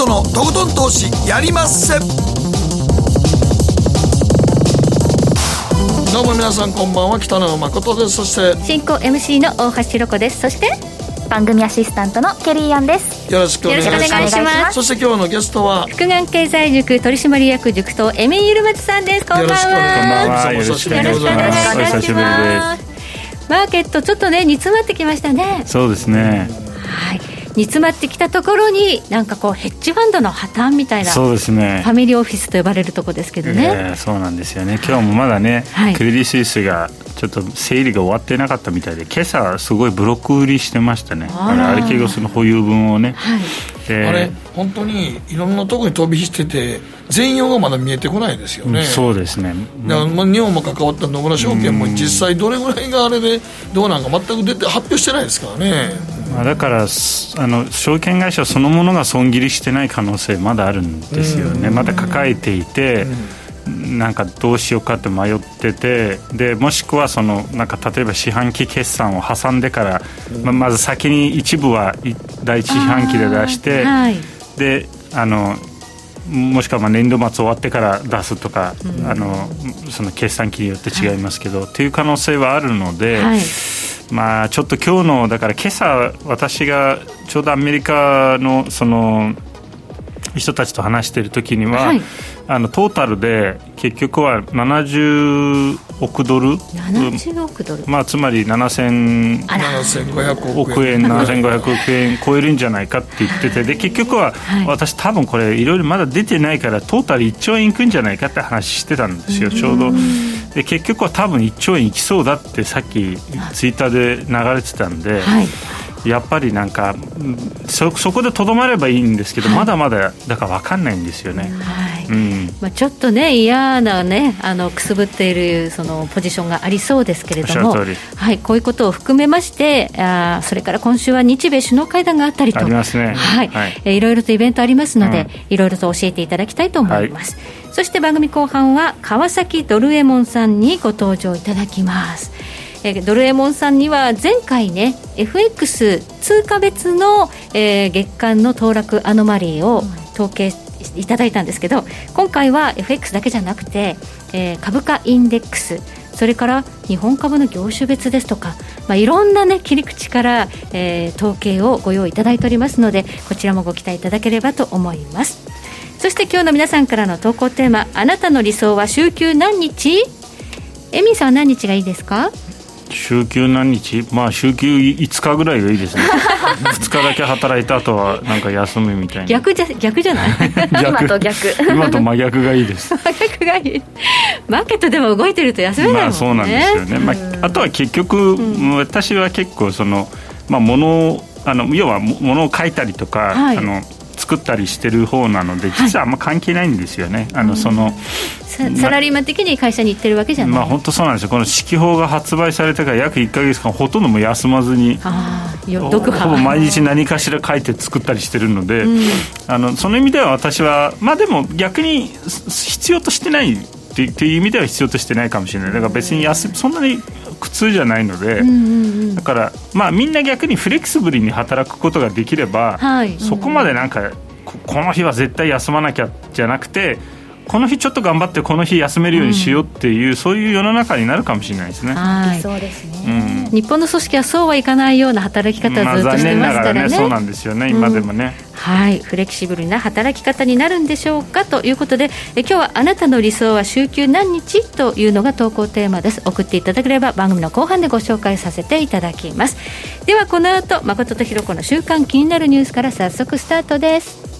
誠のとことん投資やりまっせどうも皆さんこんばんは。北野誠です。そして進行 MC の大橋ろ子です。そして番組アシスタントのケリーアンです。よろしくお願いします。よろしくお願いします。そして今日のゲストは福眼経済塾取締役塾頭エミゆるまつさんです。こんばんよろしくお願いします。はよろしくお願いします。お久しぶりです。マーケットちょっとね煮詰まってきましたね。そうですね。はい煮詰まってきたところになんかこうヘッジファンドの破綻みたいなフそうですね。ァミリーオフィスと呼ばれるとこですけどね、えーそうなんですよね。今日もまだね、はいクレディ・スイスがちょっと整理が終わってなかったみたいで、今朝すごいブロック売りしてましたね。あれアルケゴスの保有分をね。はいであれ本当にいろんなところに飛び火してて全容がまだ見えてこないですよね、そうですね。だからまあ日本も関わった野村証券も実際どれぐらいがあれでどうなんか全く出て発表してないですからね、まあ、だからすあの証券会社そのものが損切りしてない可能性まだあるんですよね、まだ抱えていて、なんかどうしようかって迷っててでもしくはそのなんか例えば四半期決算を挟んでから、まあ、まず先に一部はい第一四半期で出して、はい。であのもしくはまあ年度末終わってから出すとか、あのその決算期によって違いますけど、っていう可能性はあるので、はい。まあ、ちょっと今日のだから今朝私がちょうどアメリカのその人たちと話している時には、はい。あのトータルで結局は70億ドル？70億ドル、まあ、つまり7000あら。7500億億円7500億円超えるんじゃないかって言ってて。で結局ははい。私多分これいろいろまだ出てないからトータル1兆円いくんじゃないかって話してたんですよ。ちょうど。で結局は多分1兆円いきそうだってさっきツイッターで流れてたんで、はいやっぱりなんかうんそそこでとどまればいいんですけど、まだまだだから分かんないんですよね、はい。うん、まあ、ちょっとね嫌なねあのくすぶっているそのポジションがありそうですけれどもはい、こういうことを含めましてあーそれから今週は日米首脳会談があったりと。ありますね。はい。はい。えーいろいろとイベントありますので、うん。いろいろと教えていただきたいと思います、そして番組後半は川崎ドルエモンさんにご登場いただきますえードルエモンさんには前回ね FX 通貨別の、えー月間の騰落アノマリーを統計いただいたんですけど今回は FX だけじゃなくて、えー株価インデックスそれから日本株の業種別ですとか、まあ、いろんな、ね、切り口から、えー統計をご用意いただいておりますのでこちらもご期待いただければと思います。そして今日の皆さんからの投稿テーマあなたの理想は週休何日？エミさんは何日がいいですか？週休何日？まあ週休5日ぐらいがいいですね。2日だけ働いた後はなんか休むみたいな。逆じゃ逆じゃない？今と逆。今と真逆がいいです。逆がいい。マーケットでも動いてると休めないもんね、まあそうなんですよね、まあ、あとは結局、私は結構その、まあ、物をあの要はも物を書いたりとか、はい。あの作ったりしてる方なので実はあんま関係ないんですよね、あのそのさサラリーマン的に会社に行ってるわけじゃない、まあ本当そうなんですよ。この指揮法が発売されてから約1か月間ほとんどもう休まずにああよほぼ毎日何かしら書いて作ったりしてるので、あのその意味では私はまあでも逆にす必要としてないってっていう意味では必要としてないかもしれない。だから別に休そんなに苦痛じゃないので、だからまあみんな逆にフレキシブルに働くことができれば、はい。そこまでなんかここの日は絶対休まなきゃじゃなくてこの日ちょっと頑張ってこの日休めるようにしようっていう、そういう世の中になるかもしれないですね。はい。そうですね、うん。日本の組織はそうはいかないような働き方まあ、をずっとしてますからね,、ながらねそうなんですよね今でもね、はい。フレキシブルな働き方になるんでしょうかということでえ今日はあなたの理想は週休何日というのが投稿テーマです。送っていただければ番組の後半でご紹介させていただきます。ではこの後誠とひろ子の週間気になるニュースから早速スタートです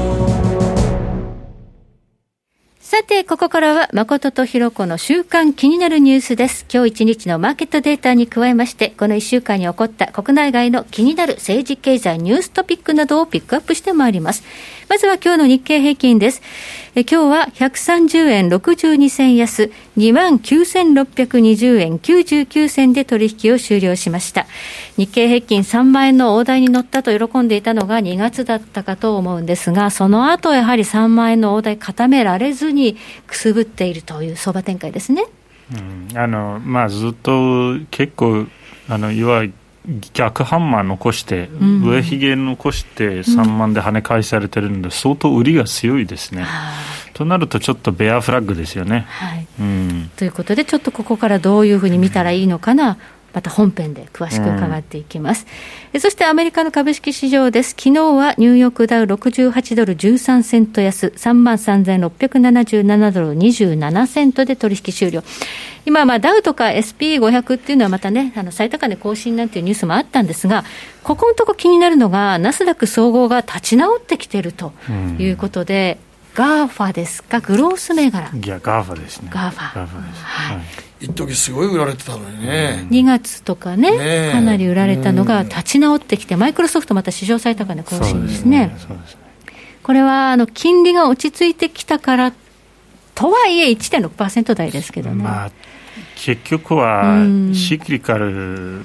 さて、ここからは誠とひろこの週間気になるニュースです。今日一日のマーケットデータに加えまして、この一週間に起こった国内外の気になる政治経済ニューストピックなどをピックアップしてまいります。まずは今日の日経平均です。え今日は130円62銭安、2万9620円99銭で取引を終了しました。日経平均3万円の大台に乗ったと喜んでいたのが2月だったかと思うんですがその後やはり3万円の大台固められずにくすぶっているという相場展開ですね、うん、あのまあずっと結構あのいわゆる逆ハンマー残して、うん、上髭残して3万で跳ね返されてるので、相当売りが強いですね。となると、ちょっとベアフラッグですよね。はいうん、ということで、ちょっとここからどういうふうに見たらいいのかな、また本編で詳しく伺っていきます、うん、そしてアメリカの株式市場です昨日はニューヨークダウ68ドル13セント安3万3677ドル27セントで取引終了今、まあ、ダウとか SP500 っていうのはまたね、あの最高値更新なんていうニュースもあったんですが、ここのとこ気になるのが、ナスダック総合が立ち直ってきてるということで、 GAFAですか、グロース銘柄。いや、 GAFAですね。 GAFA。 GAFAです。はい。一時すごい売られてたのにね。2月とかね、ねかなり売られたのが立ち直ってきて、マイクロソフトまた史上最高値更新ですね。そうですね。これはあの金利が落ち着いてきたからとはいえ1.6%台ですけどね。まあ結局はシクリカル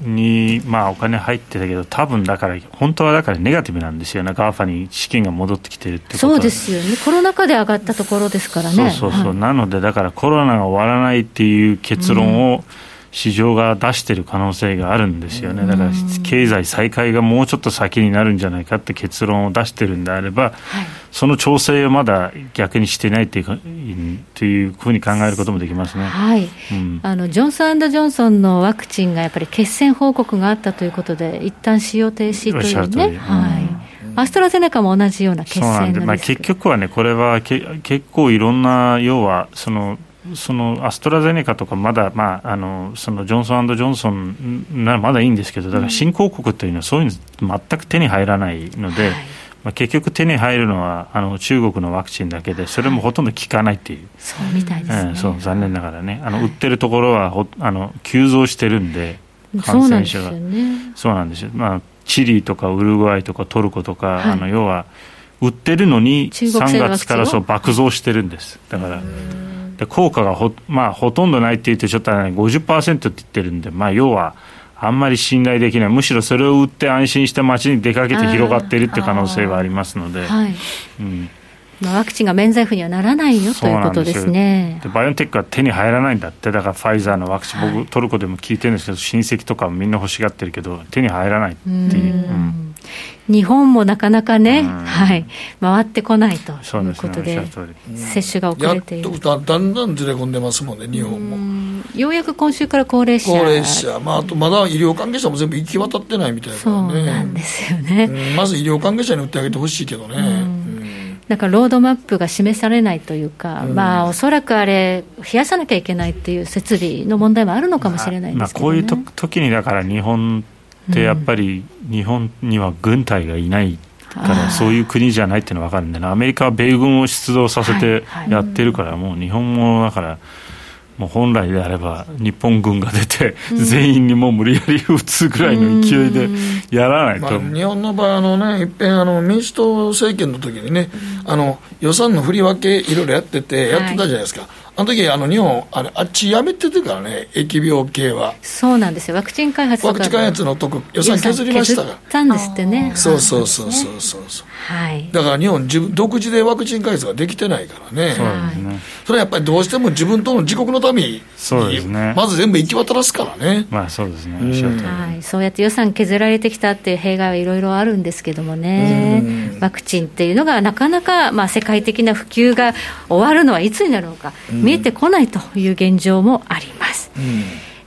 に、まあ、お金入ってたけど、多分だから、本当はだからネガティブなんですよ。ね、 GAFAに資金が戻ってきてるってことそうですよね、コロナ禍で上がったところですからね。そうそうそう、はい、なので、だからコロナが終わらないっていう結論を、うん市場が出している可能性があるんですよね、だから経済再開がもうちょっと先になるんじゃないかって結論を出してるんであれば、はい、その調整をまだ逆にしてないっていうかというふうに考えることもできますね、はい。うん、あのジョンソンジョンソンのワクチンがやっぱり欠戦報告があったということで、一旦使用停止というね。はい。アストラゼネカも同じような決戦まあ、結局はね、これはけ結構いろんな、要はそのそのアストラゼネカとかまだ、まあ、あのそのジョンソンジョンソンならまだいいんですけどだから新興国というのはそういうの全く手に入らないので、はい、まあ、結局手に入るのはあの中国のワクチンだけでそれもほとんど効かないっていう、はい、そうみたいですね、うん、そう残念ながらね。あの、売ってるところはほあの急増してるんで感染者が。そうなんですよ、まあ、チリとかウルグアイとかトルコとか、はい、あの要は売ってるのに3月からそう爆増してるんです。だから。で効果がほ,、まあ、ほとんどないって言ってちょっと、ね、50%って言ってるんで、まあ、要はあんまり信頼できない。むしろそれを売って安心して街に出かけて広がっているって可能性はありますので。はい。うん。まあ、ワクチンが免罪符にはならないよということですね。でバイオンテックは手に入らないんだって、だからファイザーのワクチン、はい、僕、トルコでも聞いてるんですけど、親戚とかみんな欲しがってるけど、手に入らないっていう。うん日本もなかなかね、はい、回ってこないということで、で接種が遅れている。だだんだんずれ込んでますもんね、日本も。ようやく今週から高齢者、高齢者、まあ、あとまだ医療関係者も全部行き渡ってないみたいな、ね、そうなんですよね、まず医療関係者に打ってあげてほしいけどね。なんかロードマップが示されないというか、うん、まあ、おそらくあれ、冷やさなきゃいけないっていう設備の問題もあるのかもしれないですけど、ね、まあ、こういうと時にだから日本ってやっぱり日本には軍隊がいないからそういう国じゃないっていうのは分かるんで、ね、アメリカは米軍を出動させてやってるから、もう日本もだから。もう本来であれば日本軍が出て、全員にもう無理やり撃つぐらいの勢いでやらないと、まあ、日本の場合あの、ね、いっぺんあの民主党政権の時にね、あの予算の振り分け、いろいろやってて、やってたじゃないですか。はいあの時あの日本あれあっちやめててからね疫病系は。そうなんですよ。ワクチン開発ワクチン開発のとこ予算削りましたから。削ったんですってね。そうそうそうそうそうそう、はい、だから日本自分独自でワクチン開発ができてないからね。そうですね。それはやっぱりどうしても自分との自国のためにそうですね。まず全部行き渡らすからね。まあそうですね、はい、そうやって予算削られてきたっていう弊害はいろいろあるんですけどもね。ワクチンっていうのがなかなか、まあ、世界的な普及が終わるのはいつになるのか、見えてこないという現状もあります。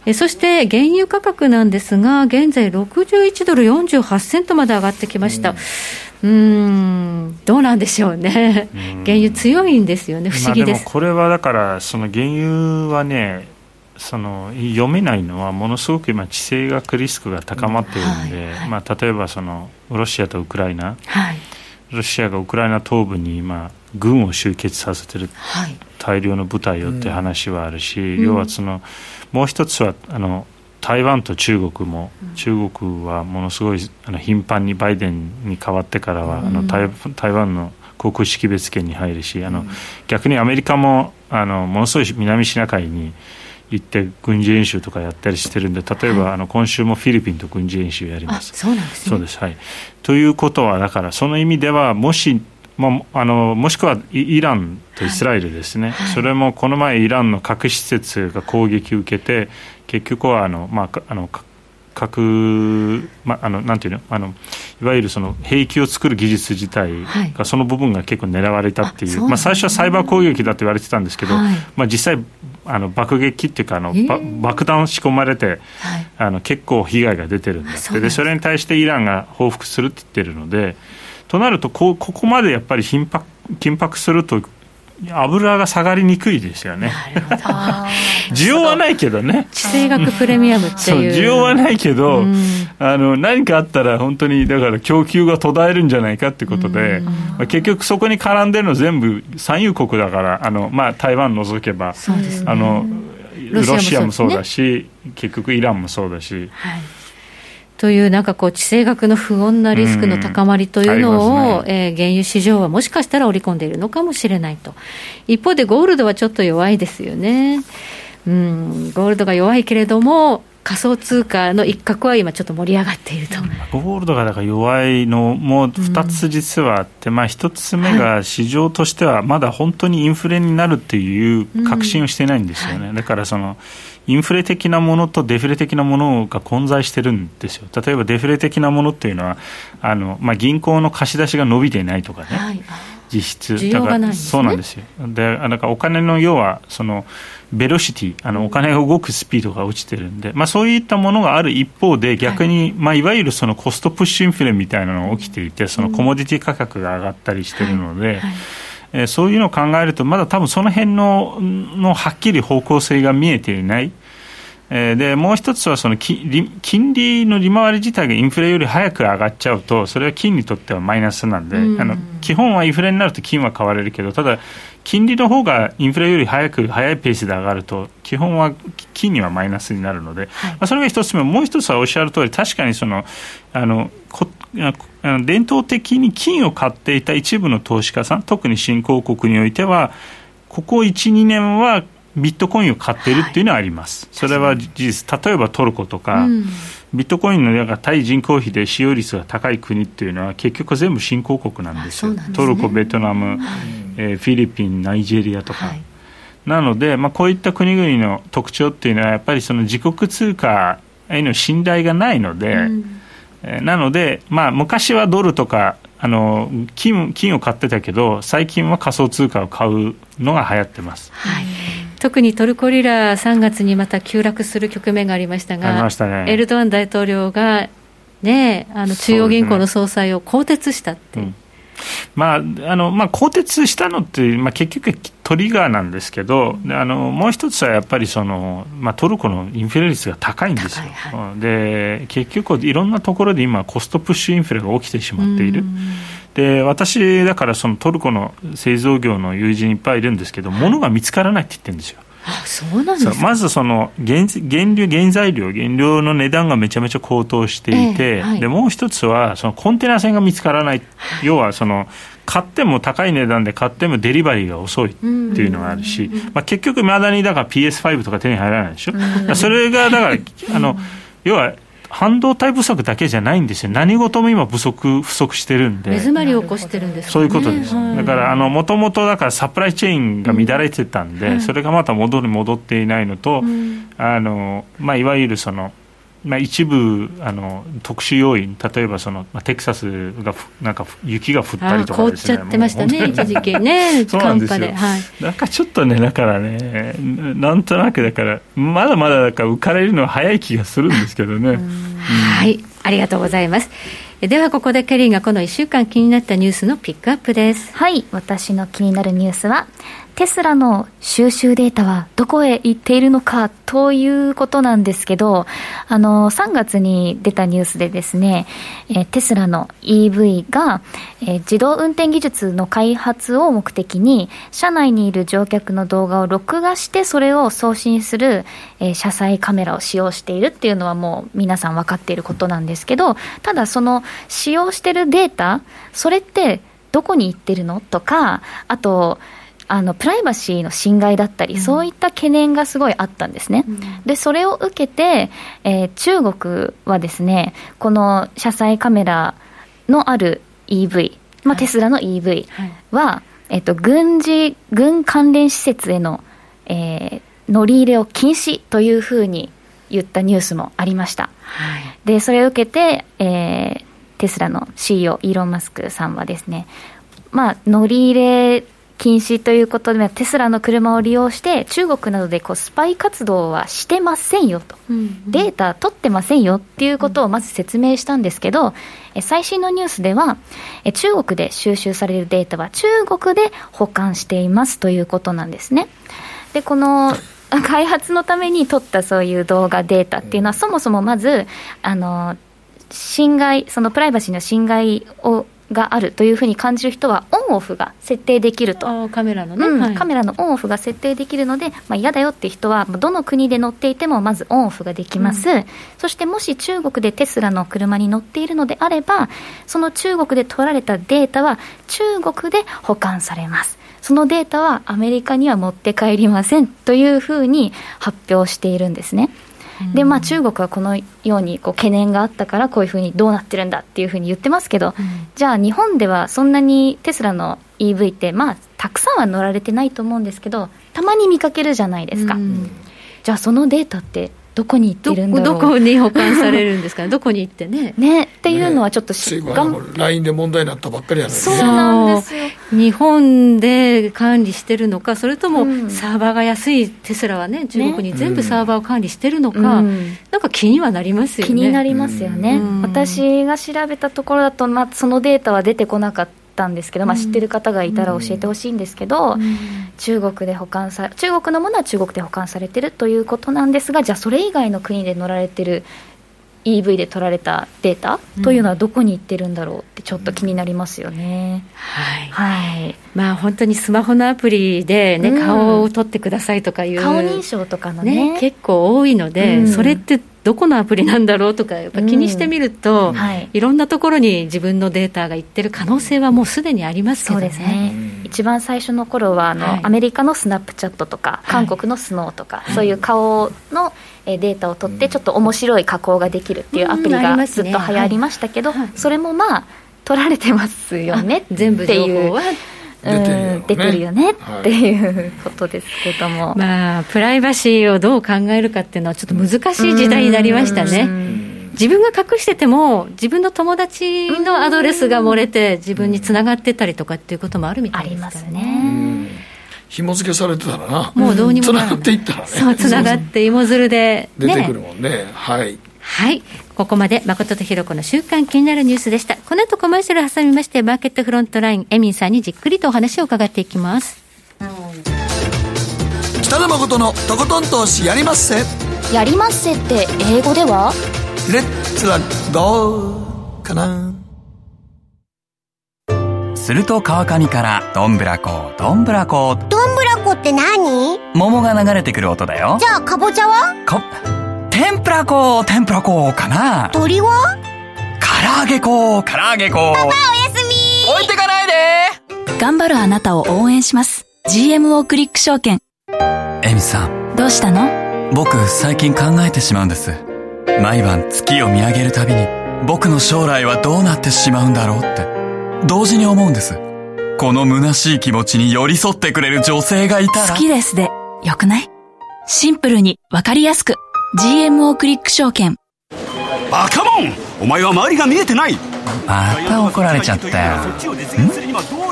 えそして原油価格なんですが、現在61ドル48セントまで上がってきました。うん、どうなんでしょうね、原油強いんですよね、不思議です。これはだから、その原油はね、その読めないのは、ものすごく今、地政学リスクが高まっているので、はいはい、まあ、例えばそのロシアとウクライナ、はい、ロシアがウクライナ東部に今、軍を集結させてる、はい、大量の部隊をって話はあるし、うん、要はそのもう一つはあの台湾と中国も、中国はものすごいあの頻繁にバイデンに変わってからは、あの台台湾の航空識別圏に入るしあの、逆にアメリカもあのものすごい南シナ海に行って軍事演習とかやったりしてるんで例えば、はい、あの今週もフィリピンと軍事演習やります。そうなんです、ね、そうです。はい。ということはだからその意味ではもしまあ、あのもしくはイランとイスラエルですね、はい、それもこの前、イランの核施設が攻撃を受けて、結局はあの、まあ、あの核、まあ、あのなんていうの？あのいわゆるその兵器を作る技術自体が、その部分が結構狙われたっていう、まあ、最初はサイバー攻撃だと言われてたんですけど、はい、まあ、実際あの爆撃っていうかあの、えー、爆弾仕込まれて、はい、あの結構被害が出てるんだって。でそれに対してイランが報復するって言ってるのでとなるとこここまでやっぱり緊迫緊迫すると油が下がりにくいですよね。需要はないけどね。地政学プレミアムっていう。需要はないけど、うん、あの何かあったら本当にだから供給が途絶えるんじゃないかってことで、うん、まあ、結局そこに絡んでるの全部産油国だからあの、まあ、台湾除けば、ね、あのロシアもそうだし、ね、結局イランもそうだし。はいというなんかこう地政学の不穏なリスクの高まりというのを、ね。えー、原油市場はもしかしたら織り込んでいるのかもしれないと。一方でゴールドはちょっと弱いですよね。うんゴールドが弱いけれども仮想通貨の一角は今、ちょっと盛り上がっていると。ゴールドがだから弱いのも2つ実はあって、うん、まあ、1つ目が市場としてはまだ本当にインフレになるっていう確信をしてないんですよね、うん。はい、だからそのインフレ的なものとデフレ的なものが混在してるんですよ、例えばデフレ的なものっていうのは、あのまあ、銀行の貸し出しが伸びていないとかね、はい、実質、だから、そうなんですよ、でだからお金の要はその、ベロシティあのお金が動くスピードが落ちてるんで、まあ、そういったものがある一方で逆に、はい。まあ、いわゆるそのコストプッシュインフレみたいなのが起きていてそのコモディティ価格が上がったりしてるので。はい。はい。えー、そういうのを考えると、まだ多分その辺ののはっきり方向性が見えていない、えー、でもう一つはその金利の利回り自体がインフレより早く上がっちゃうとそれは金にとってはマイナスなんで、うん、あの基本はインフレになると金は買われるけどただ金利の方がインフレより早く早いペースで上がると基本は金にはマイナスになるので、はい、まあ、それが一つ目。もう一つはおっしゃる通り確かにそのあのこあの伝統的に金を買っていた一部の投資家さん特に新興国においてはここ1、2年はビットコインを買っているっていうのはあります、はい、それは事実、例えばトルコとか、うん、ビットコインの対人口比で使用率が高い国っていうのは、結局全部新興国なんですよ、すね、トルコ、ベトナム、はい、えー、フィリピン、ナイジェリアとか。はい、なので、まあ、こういった国々の特徴っていうのは、やっぱりその自国通貨への信頼がないので、うん、えー、なので、まあ、昔はドルとかあの金金を買ってたけど最近は仮想通貨を買うのが流行ってます。はい特にトルコリラ、3月にまた急落する局面がありましたが、ね、エルドアン大統領が、ね、あの中央銀行の総裁を更迭したって。まああのまあ、更迭したのって、まあ、結局トリガーなんですけど、うん、あのもう一つはやっぱりその、まあ、トルコのインフレ率が高いんですよ、はい、で結局、いろんなところで今、コストプッシュインフレが起きてしまっている。で私、だからそのトルコの製造業の友人いっぱいいるんですけど、物が見つからないって言ってるんですよ。あそうなんですまずその原原料原材料原料の値段がめちゃめちゃ高騰していて、えーはい、でもう一つはそのコンテナ船が見つからない、要はその買っても高い値段で買ってもデリバリーが遅いっていうのがあるし、まあ、結局いまだにだから PS5 とか手に入らないでしょ、それがだからあの要は半導体不足だけじゃないんですよ、何事も今不足、不足してるんで、目詰まりを起こしてるんです、ね、そういうことです、だからもともとだからサプライチェーンが乱れてたんで、うん、それがまた戻り戻っていないのと、うん、あのまあ、いわゆるその、まあ、一部あの特殊要因、例えばその、まあ、テキサスがなんか雪が降ったりとかですね、凍っちゃってましたね、一時期ね、そうなんですよ、はい、なんかちょっとね、だからね、なんとなくだから、まだまだだから浮かれるのは早い気がするんですけどね。はい、ありがとうございます。ではここでケリーがこの1週間気になったニュースのピックアップです。はい。私の気になるニュースはテスラの収集データはどこへ行っているのかということなんですけど、あの、3月に出たニュースでですね、えテスラの EV が、え自動運転技術の開発を目的に、車内にいる乗客の動画を録画して、それを送信する、え車載カメラを使用しているっていうのはもう皆さん分かっていることなんですけど、ただその使用しているデータ、それってどこに行ってるのとか、あと、あのプライバシーの侵害だったり、うん、そういった懸念がすごいあったんですね、うん、でそれを受けて、えー、中国はですねこの車載カメラのある EV、まあ、テスラの EV は、はい、えっと、軍事、軍関連施設への、えー、乗り入れを禁止というふうに言ったニュースもありました。はい、でそれを受けて、えー、テスラの CEO イーロン・マスクさんはですね、まあ、乗り入れ禁止ということで、テスラの車を利用して、中国などでこうスパイ活動はしてませんよと、うんうん、データ取ってませんよっていうことをまず説明したんですけど、うん、最新のニュースでは、中国で収集されるデータは中国で保管していますということなんですね。で、この 開発のために撮ったそういう動画データっていうのは、そもそもまず、あの、侵害、そのプライバシーの侵害をがあるというふうに感じる人はオンオフが設定できると。カメラのね、うんはい、カメラのオンオフが設定できるので、まあ、嫌だよって人はどの国で乗っていてもまずオンオフができます、うん、そしてもし中国でテスラの車に乗っているのであればその中国で取られたデータは中国で保管されます。そのデータはアメリカには持って帰りませんというふうに発表しているんですね。でまあ、中国はこのようにこう懸念があったからこういうふうにどうなってるんだっていうふうに言ってますけど、うん、じゃあ日本ではそんなにテスラの EV ってまあたくさんは乗られてないと思うんですけどたまに見かけるじゃないですか、うん、じゃあそのデータってどこに行ってるんだろう。どこに保管されるんですか どこに行ってね？ねっていうのはちょっとし、ね、LINE で問題になったばっかりやねそうなんですよ。日本で管理してるのかそれともサーバーが安いテスラはね中国に全部サーバーを管理してるのか、ね、なんか気にはなりますよね。気になりますよね、私が調べたところだと、まあ、そのデータは出てこなかったったんですけど、まあ、知ってる方がいたら教えてほしいんですけど、中国で保管さ中国のものは中国で保管されてるということなんですがじゃあそれ以外の国で乗られてる EV で取られたデータというのはどこに行ってるんだろうってちょっと気になりますよね、はい、はい、まあ本当にスマホのアプリでね、うん、顔を撮ってくださいとかいう。顔認証とかのね、ね、結構多いので、うん、それってどこのアプリなんだろうとかやっぱ気にしてみると、うん。はい、いろんなところに自分のデータがいってる可能性はもうすでにありますけどね。そうですね。一番最初の頃はあの、はい、アメリカのスナップチャットとか、韓国のスノーとか、はい、そういう顔のデータを取って、ちょっと面白い加工ができるっていうアプリがずっと流行りましたけど、それもまあ、取られてますよね全部情報は。出てるよね、っていうことですけども、まあ、プライバシーをどう考えるかっていうのは、ちょっと難しい時代になりましたね。自分が隠してても、自分の友達のアドレスが漏れて、自分につながってたりとかっていうこともあるみたいですからね。紐付けされてたらな、もうどうにもつながっていったらね、そう、つながって芋づるで、ね、出てくるもんね、はい。はい。ここまで誠とひろ子の週間気になるニュースでした。この後コマーシャル挟みまして、マーケットフロントライン、エミンさんにじっくりとお話を伺っていきます。北野誠のとことん投資やりまっせ。やりまっせって英語では？レッツラゴーかな。すると川上からどんぶらこどんぶらこどんぶらこって何？桃が流れてくる音だよじゃあかぼちゃは？か天ぷら粉天ぷら粉かな。鳥は？唐揚げ粉。唐揚げ粉。パパおやすみ。置いてかないで。頑張るあなたを応援します。GMO クリック証券。エミさん。どうしたの？僕最近考えてしまうんです。毎晩月を見上げるたびに僕の将来はどうなってしまうんだろうって同時に思うんです。この虚しい気持ちに寄り添ってくれる女性がいたら。好きですで。よくない？シンプルに。わかりやすく GMO クリック証券。バカモン！お前は周りが見えてない！また怒られちゃったよ。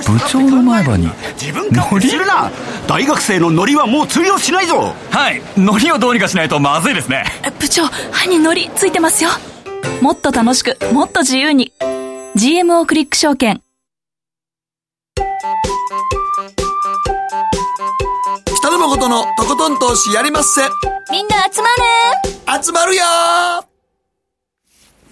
部長の前歯に自分勝手するな！大学生のノリはもう通用しないぞ！はい。ノリをどうにかしないとまずいですね。部長歯にノリついてますよ。もっと楽しくもっと自由に。GMO クリック証券誠のとことん投資やりまっせみんな集まる集まるよ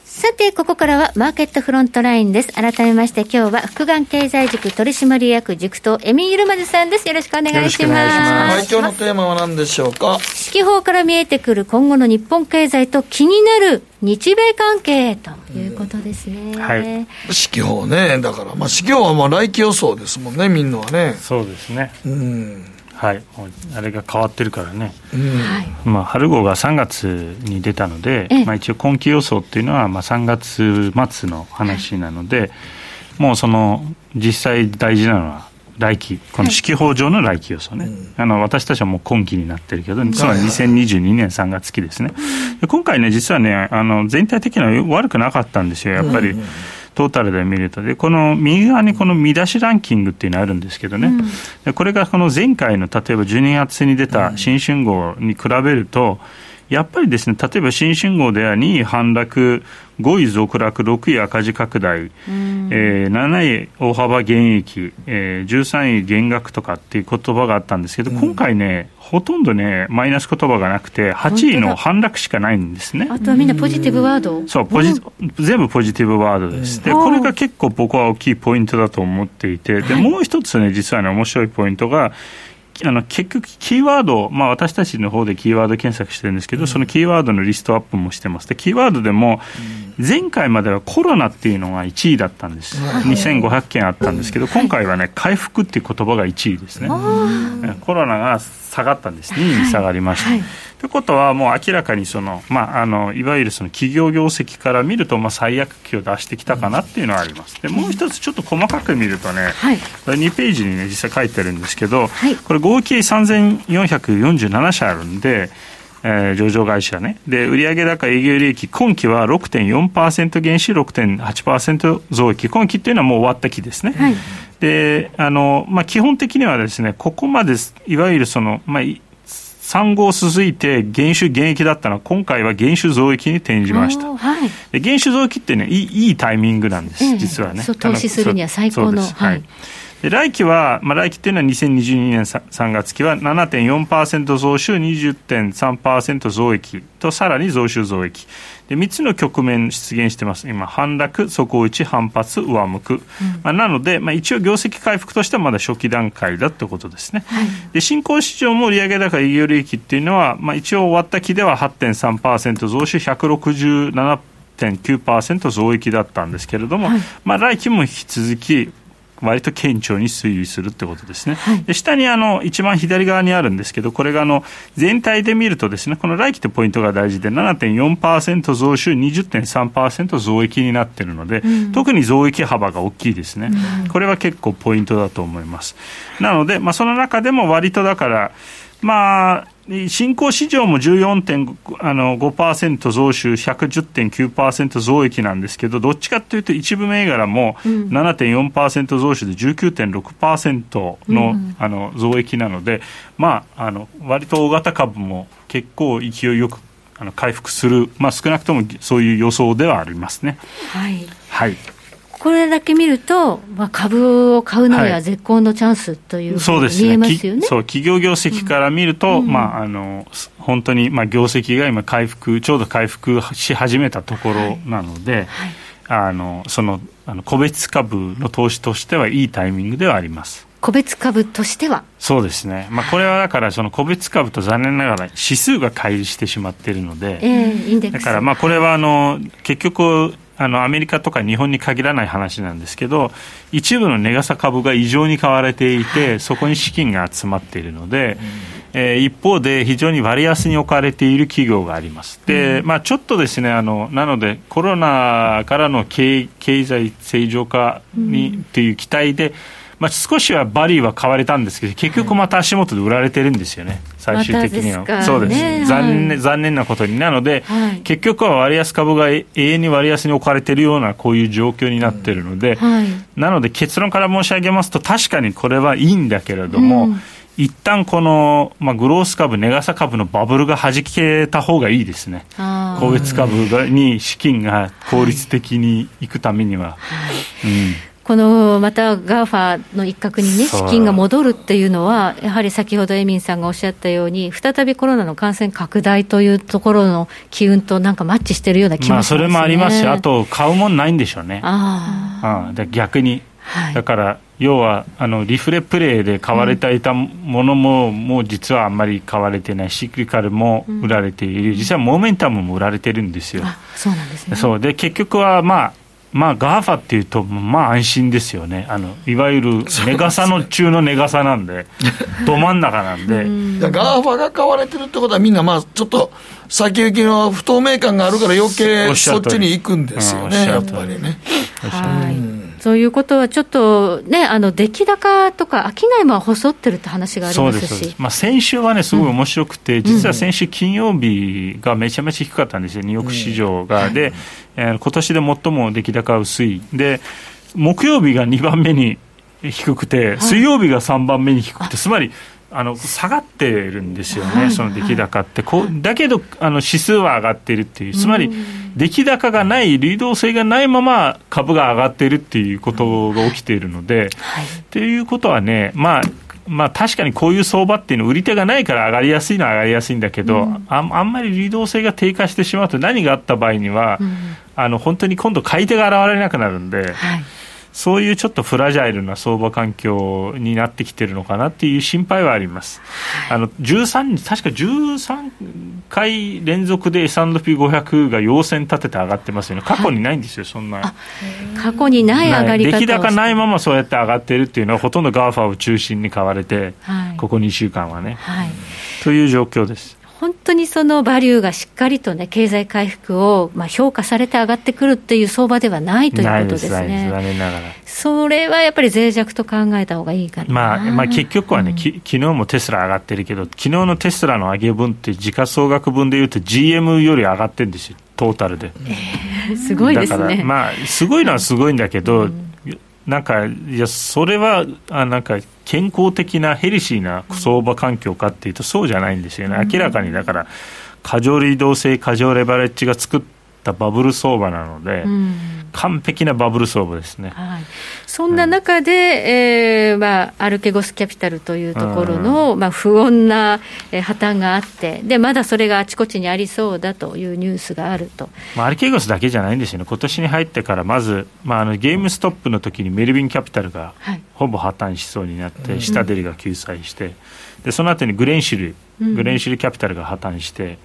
さて、ここからはマーケットフロントラインです。改めまして今日は福眼経済塾取締役塾とエミー・ユルマズさんです。よろしくお願いします。はい、今日のテーマは何でしょうか？指揮法から見えてくる今後の日本経済と気になる日米関係ということですね。うん、はい。指揮法ね、だから、まあ指揮法はまあ来期予想ですもんね、みんなはね。そうですね。うん。はい、あれが変わってるからね、うん。まあ、春号が3月に出たので、まあ、一応今期予想っていうのはまあ3月末の話なので、はい、もうその実際大事なのは来期、この四季法上の来期予想ね、はい、あの私たちはもう今期になってるけど、つまり2022年3月期ですね、今回ね、実はね、あの全体的には悪くなかったんですよ、やっぱり。うんトータルで見ると、で、この右側にこの見出しランキングっていうのがあるんですけどね、うん、これがこの前回の例えば12月に出た新春号に比べると、やっぱりですね、例えば新春号では2位反落、5位続落、6位赤字拡大、うん、えー、7位大幅減益、えー、13位減額とかっていう言葉があったんですけど、うん、今回ね、ほとんどね、マイナス言葉がなくて、8位の反落しかないんですね。あとはみんなポジティブワード。そうポジ、全部ポジティブワードです。で、これが結構僕は大きいポイントだと思っていて、で、もう一つね、実はね、面白いポイントが、あの結局、キーワード、まあ、私たちの方でキーワード検索してるんですけど、うん、そのキーワードのリストアップもしてます。で、キーワードでも、前回まではコロナっていうのが1位だったんです、2500件あったんですけど、今回はね、回復っていう言葉が1位ですね、コロナが下がったんです、2位に下がりました。と、はい、いうことは、もう明らかにその、まあ、あのいわゆるその企業業績から見ると、まあ、最悪期を出してきたかなっていうのはあります。でもう一つ、ちょっと細かく見るとね、はい、これ2ページにね、実際書いてるんですけど、はい、これ、合計3447社あるんで、えー、上場会社ね。で、売上高営業利益、今期は6.4%減し、6.8%増益。今期っていうのはもう終わった期ですね。はい、で、あの、まあ、基本的にはですね、ここまで、いわゆるその、まあ、産後続いて減収減益だったのは、今回は減収増益に転じました。はい、で減収増益ってねいい、いいタイミングなんです、実はね。投資するには最高の。はい、で来期は、まあ、来期っていうのは2022年 3, 月期は7.4%増収、20.3%増益と、さらに増収増益。で3つの局面出現してます、今、反落、底打ち、反発、上向く、うん、まあ、なので、まあ、一応、業績回復としてはまだ初期段階だということですね、はい、で新興市場も売上高、営業利益っていうのは、まあ、一応終わった期では8.3%増収、167.9%増益だったんですけれども、はい、まあ、来期も引き続き、割と顕著に推移するってことですね。はい、で下にあの一番左側にあるんですけど、これがあの全体で見るとですね、この来期ってポイントが大事で7.4%増収、20.3%増益になっているので、うん、特に増益幅が大きいですね、うん。これは結構ポイントだと思います。なので、まあ、その中でも割とだから、まあ、新興市場も14.5%増収、110.9%増益なんですけど、どっちかというと、一部銘柄も7.4%増収で19.6%の,、うん、あの増益なので、まあ、あの割と大型株も結構勢いよくあの回復する、まあ、少なくともそういう予想ではありますね。はい、はいこれだけ見ると、まあ、株を買うのには絶好のチャンスというふうに見えますよね。そう、企業業績から見ると、うん、まあ、あの、本当に、まあ、業績が今回復、ちょうど回復し始めたところなので、はい。はいあのそのあの個別株の投資としてはいいタイミングではあります。個別株としては？そうですね、まあ、これはだからその個別株と残念ながら指数が乖離してしまっているので、えー、だからまあこれはあの結局あのアメリカとか日本に限らない話なんですけど一部の値傘株が異常に買われていてそこに資金が集まっているので、えー、一方で非常に割安に置かれている企業があります。で、まあ、ちょっとですねあのなのでコロナからの経経済正常化に、という期待でまあ、少しはバリーは買われたんですけど、結局また足元で売られてるんですよね、最終的には。ま、そうです、残念残念なことに。なので、はい、結局は割安株が永遠に割安に置かれているようなこういう状況になっているので、はい、なので結論から申し上げますと、確かにこれはいいんだけれども、うん。一旦この、まあ、グロース株、ネガサ株のバブルがはじけた方がいいですね、個別株に資金が効率的にいくためには。はい。うんこのまた GAFA の一角にね、資金が戻るっていうのは、やはり先ほどエミンさんがおっしゃったように、再びコロナの感染拡大というところの機運となんかマッチしてるような気もします、ね、まあ、それもありますし、あと買うもんないんでしょうね。ああで逆に、はい、だから要はあのリフレプレイで買われていたものも、うん、もう実はあんまり買われてない、シクリカルも売られている、うん、実はモーメンタムも売られてるんですよ。そうなんですね。そう。で結局は、まあまあ、 GAFAっていうと、まあ安心ですよね、あのいわゆる値嵩の中の値嵩なんで、ど真ん中なんで。ガーファが買われてるってことは、みんな、まあ、ちょっと先行きの不透明感があるから、余計そっちに行くんですよね、やっぱりね。はいそういうことはちょっとね、あの出来高とか、商いも細ってるって話がありますし。まあ、先週はね、すごい面白くて、うん、実は先週金曜日がめちゃめちゃ低かったんですよ、ニューヨーク市場が。うん、で、えー、今年で最も出来高薄い。で木曜日が2番目に低くて、水曜日が3番目に低くて、つまりあの下がってるんですよね、はいはい、その出来高って。こう、だけどあの指数は上がっているっていう、つまり出来高がない、流動性がないまま株が上がっているっていうことが起きているので、はい、っていうことはね、まあ、まあ、確かにこういう相場っていうのは売り手がないから上がりやすいのは上がりやすいんだけど、うん、ああんまり流動性が低下してしまうと何があった場合には、うん、あの本当に今度買い手が現れなくなるんで。はいそういうちょっとフラジャイルな相場環境になってきてるのかなっていう心配はあります。あの13日、確か13回連続で S&P500 が陽線立てて上がってますよね。過去にないんですよ、そんな。過去にない上がり方出来高ないままそうやって上がってるっていうのは、ほとんど GAFA を中心に買われて、はい、ここ2週間はね、はい。という状況です。本当にそのバリューがしっかりとね、経済回復をまあ評価されて上がってくるっていう相場ではないということですね。残念ながら。それはやっぱり脆弱と考えた方がいいかな。まあ、まあ結局はね、うん、き昨日もテスラ上がってるけど、昨日のテスラの上げ分って時価総額分でいうと GM より上がってるんですよ。トータルで。えー、すごいですね。だから、まあ、すごいのはすごいんだけど、うんなんか、いや、それは、あなんか、健康的なヘルシーな相場環境かっていうと、そうじゃないんですよね。明らかに、だから、過剰流動性、過剰レバレッジが作ったバブル相場なので、完璧なバブル相場ですね。はい。そんな中で、えーまあ、アルケゴスキャピタルというところの、まあ、不穏な、えー、破綻があってで、まだそれがあちこちにありそうだというニュースがあると、まあ、アルケゴスだけじゃないんですよね、今年に入ってからまず、まあ、あのゲームストップの時にメルビンキャピタルがほぼ破綻しそうになって、はい、下出りが救済して、でその後にグレンシル、グレンシルキャピタルが破綻して、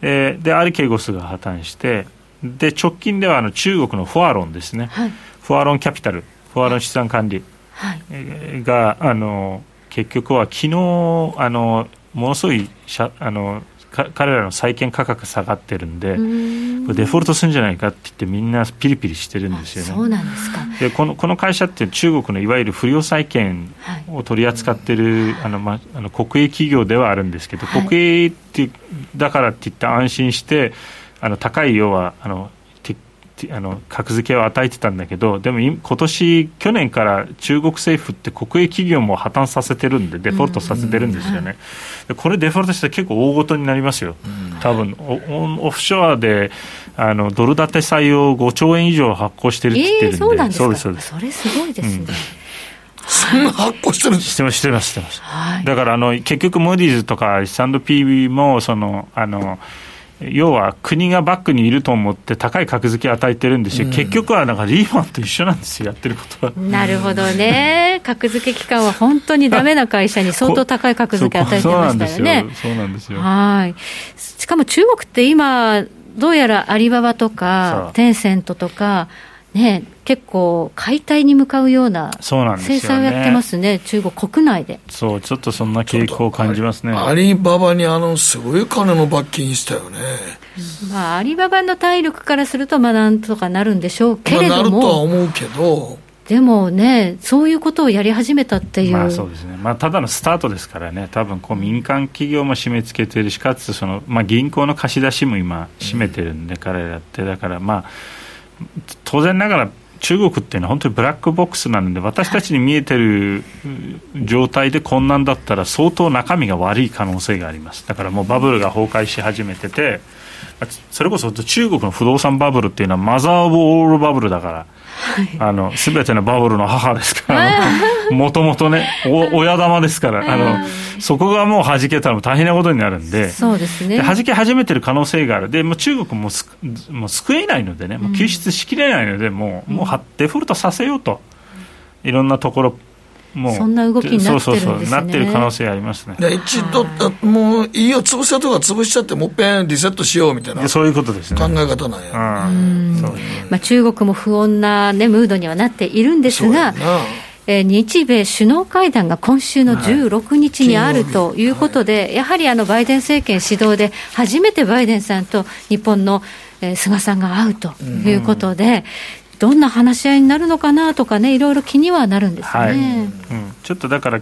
ででアルケゴスが破綻して、で直近ではあの中国のフォアロンですね、はい、フォアロンキャピタル。フォアの資産管理。が、あの結局は昨日あのものすごいあの彼らの債券価格下がってるんで、これデフォルトするんじゃないかって言って、みんなピリピリしてるんですよね。そうなんですか。でこのこの会社って中国のいわゆる不良債権を取り扱ってる、はい、あのま、あの国営企業ではあるんですけど、はい、国営ってだからって言って安心して、あの高い要はあのあの格付けを与えてたんだけどでも今年去年から中国政府って国営企業も破綻させてるんでデフォルトさせてるんですよね、うん、これデフォルトしたら結構大ごとになりますよ、多分オオフショアであのドル建て債を5兆円以上発行してるって言ってるんで、えー、そうなんですか？そうですそれすごいですね、うん。そんな発行してるんですしてます、してます、してます。はい、だからあの、結局、モーディーズとか S&P も、その、あの、要は国がバックにいると思って高い格付け与えてるんですよ、うん、結局はなんかリーマンと一緒なんですよ、やってることは。なるほどね、格付け機関は本当にだめな会社に相当高い格付け与えてましたよね。そうなんですよ。はい。しかも中国って今、どうやらアリババとか、テンセントとか、ね、結構、解体に向かうような制裁をやってますね、中国国内で。そう、ちょっとそんな傾向を感じますね。アリババにあのすごい金の罰金したよね。まあ、アリババの体力からすると、まあ、なんとかなるんでしょうけれども。まあ、なるとは思うけど。でもね、そういうことをやり始めたっていう、まあ、そうですね、まあ、ただのスタートですからね、多分こう民間企業も締め付けてるし、かつその、まあ、銀行の貸し出しも今、締めてるんで、彼らって、だからまあ、当然ながら、中国っていうのは本当にブラックボックスなので私たちに見えてる状態でこんなんだったら相当中身が悪い可能性があります。だからもうバブルが崩壊し始めててそれこそ中国の不動産バブルっていうのはマザー・オブ・オールバブルだから、あの全てのバブルの母ですからもともとね親玉ですからあのそこがもう弾けたら大変なことになるんでそうですね。弾け始めてる可能性がある。でもう中国もすもう救えないのでねもう救出しきれないので、もうもうデフォルトさせようといろんなところもうそんな動きになってるんです、ね、そうそうそうなってる可能性ありますね。一度、もういいよ潰したとか潰しちゃってもっぺんリセットしようみたいなそういうことですね。考え方なんや、うん。まあ、中国も不穏な、ね、ムードにはなっているんですがえー、日米首脳会談が今週の16日にあるということで、はい、やはりあのバイデン政権主導で、初めてバイデンさんと日本の、えー、菅さんが会うということで、どんな話し合いになるのかなとかね、いろいろ気にはなるんですね、はい。うん、ちょっとだから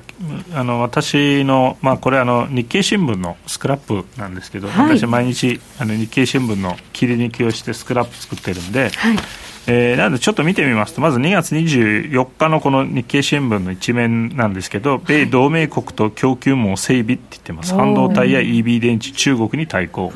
あの私の、まあ、これあの、日経新聞のスクラップなんですけど、はい、私、毎日あの日経新聞の切り抜きをしてスクラップ作ってるんで、はいえー、なのでちょっと見てみますと、まず2月24日のこの日経新聞の一面なんですけど、米同盟国と供給網整備って言ってます、半導体や EV 電池、中国に対抗、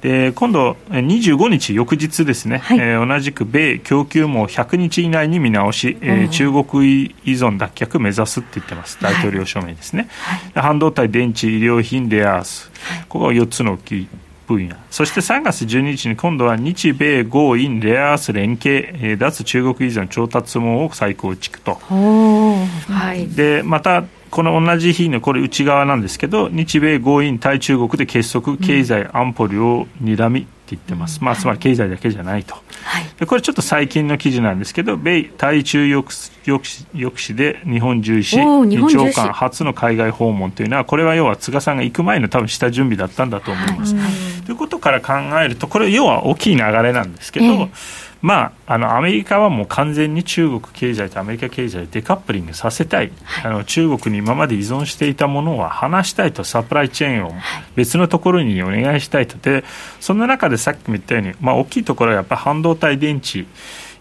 で今度、25日、翌日ですね、はい、えー、同じく米供給網100日以内に見直し、えー、中国依存脱却目指すって言ってます、大統領署名ですね、はい、半導体、電池、医療品、レアアース、ここが4つの大きい分野。そして3月12日に今度は日米豪印レアアース連携、えー、脱中国依存調達網を再構築と、はい、でまたこの同じ日のこれ内側なんですけど日米豪印対中国で結束経済安保両にらみって言ってます、うん、まあ、つまり経済だけじゃないと、はい、でこれちょっと最近の記事なんですけど米対中抑止抑止で日本重視日長官初の海外訪問というのはこれは要は菅さんが行く前の多分下準備だったんだと思います、はい、ということから考えるとこれ要は大きい流れなんですけど、えーまあ、あのアメリカはもう完全に中国経済とアメリカ経済をデカップリングさせたい、はい、あの中国に今まで依存していたものは離したいとサプライチェーンを別のところにお願いしたいと。でそんな中でさっきも言ったように、まあ、大きいところはやっぱり半導体電池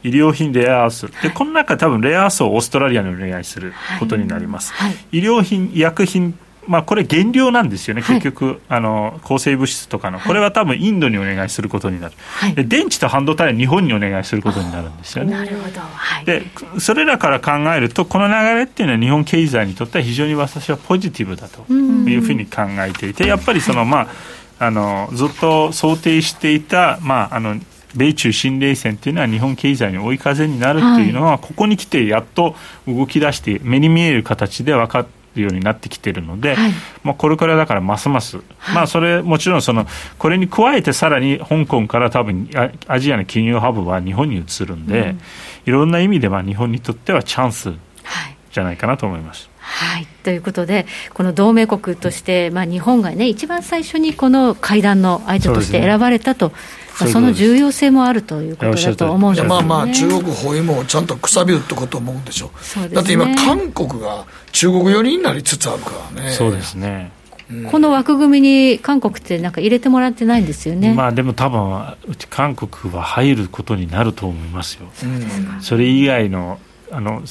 医療品レアアース。でこの中多分レアアースをオーストラリアにお願いすることになります、はい。はい、医療品医薬品まあ、これ原料なんですよね、結局、はい、あの抗生物質とかの、これは多分インドにお願いすることになる、はい、で電池と半導体は日本にお願いすることになるんですよね。なるほど、はい、でそれらから考えると、この流れっていうのは、日本経済にとっては非常に私はポジティブだというふうに考えていて、やっぱりその、まあ、あのずっと想定していた、まあ、あの米中新冷戦というのは日本経済に追い風になるというのは、ここに来てやっと動き出して目に見える形で分かってるようになってきてるので、はい、まあ、これからだからますます、はい、まあ、それもちろんそのこれに加えてさらに香港から多分アジアの金融ハブは日本に移るんで、うん、いろんな意味では日本にとってはチャンスじゃないかなと思います。はい、ということで、この同盟国として、まあ、日本がね、一番最初にこの会談の相手として選ばれたとまあ、その重要性もあるということだと思うんです、ね、まあまあ、中国包囲網をちゃんとくさびるってこと思うんでしょ。う、ね、だって今、韓国が中国寄りになりつつあるからね。そうですね。この枠組みに韓国ってなんか入れてもらってないんですよね。まあでも多分うち韓国は入ることになると思いますよ。うん、それ以外のあの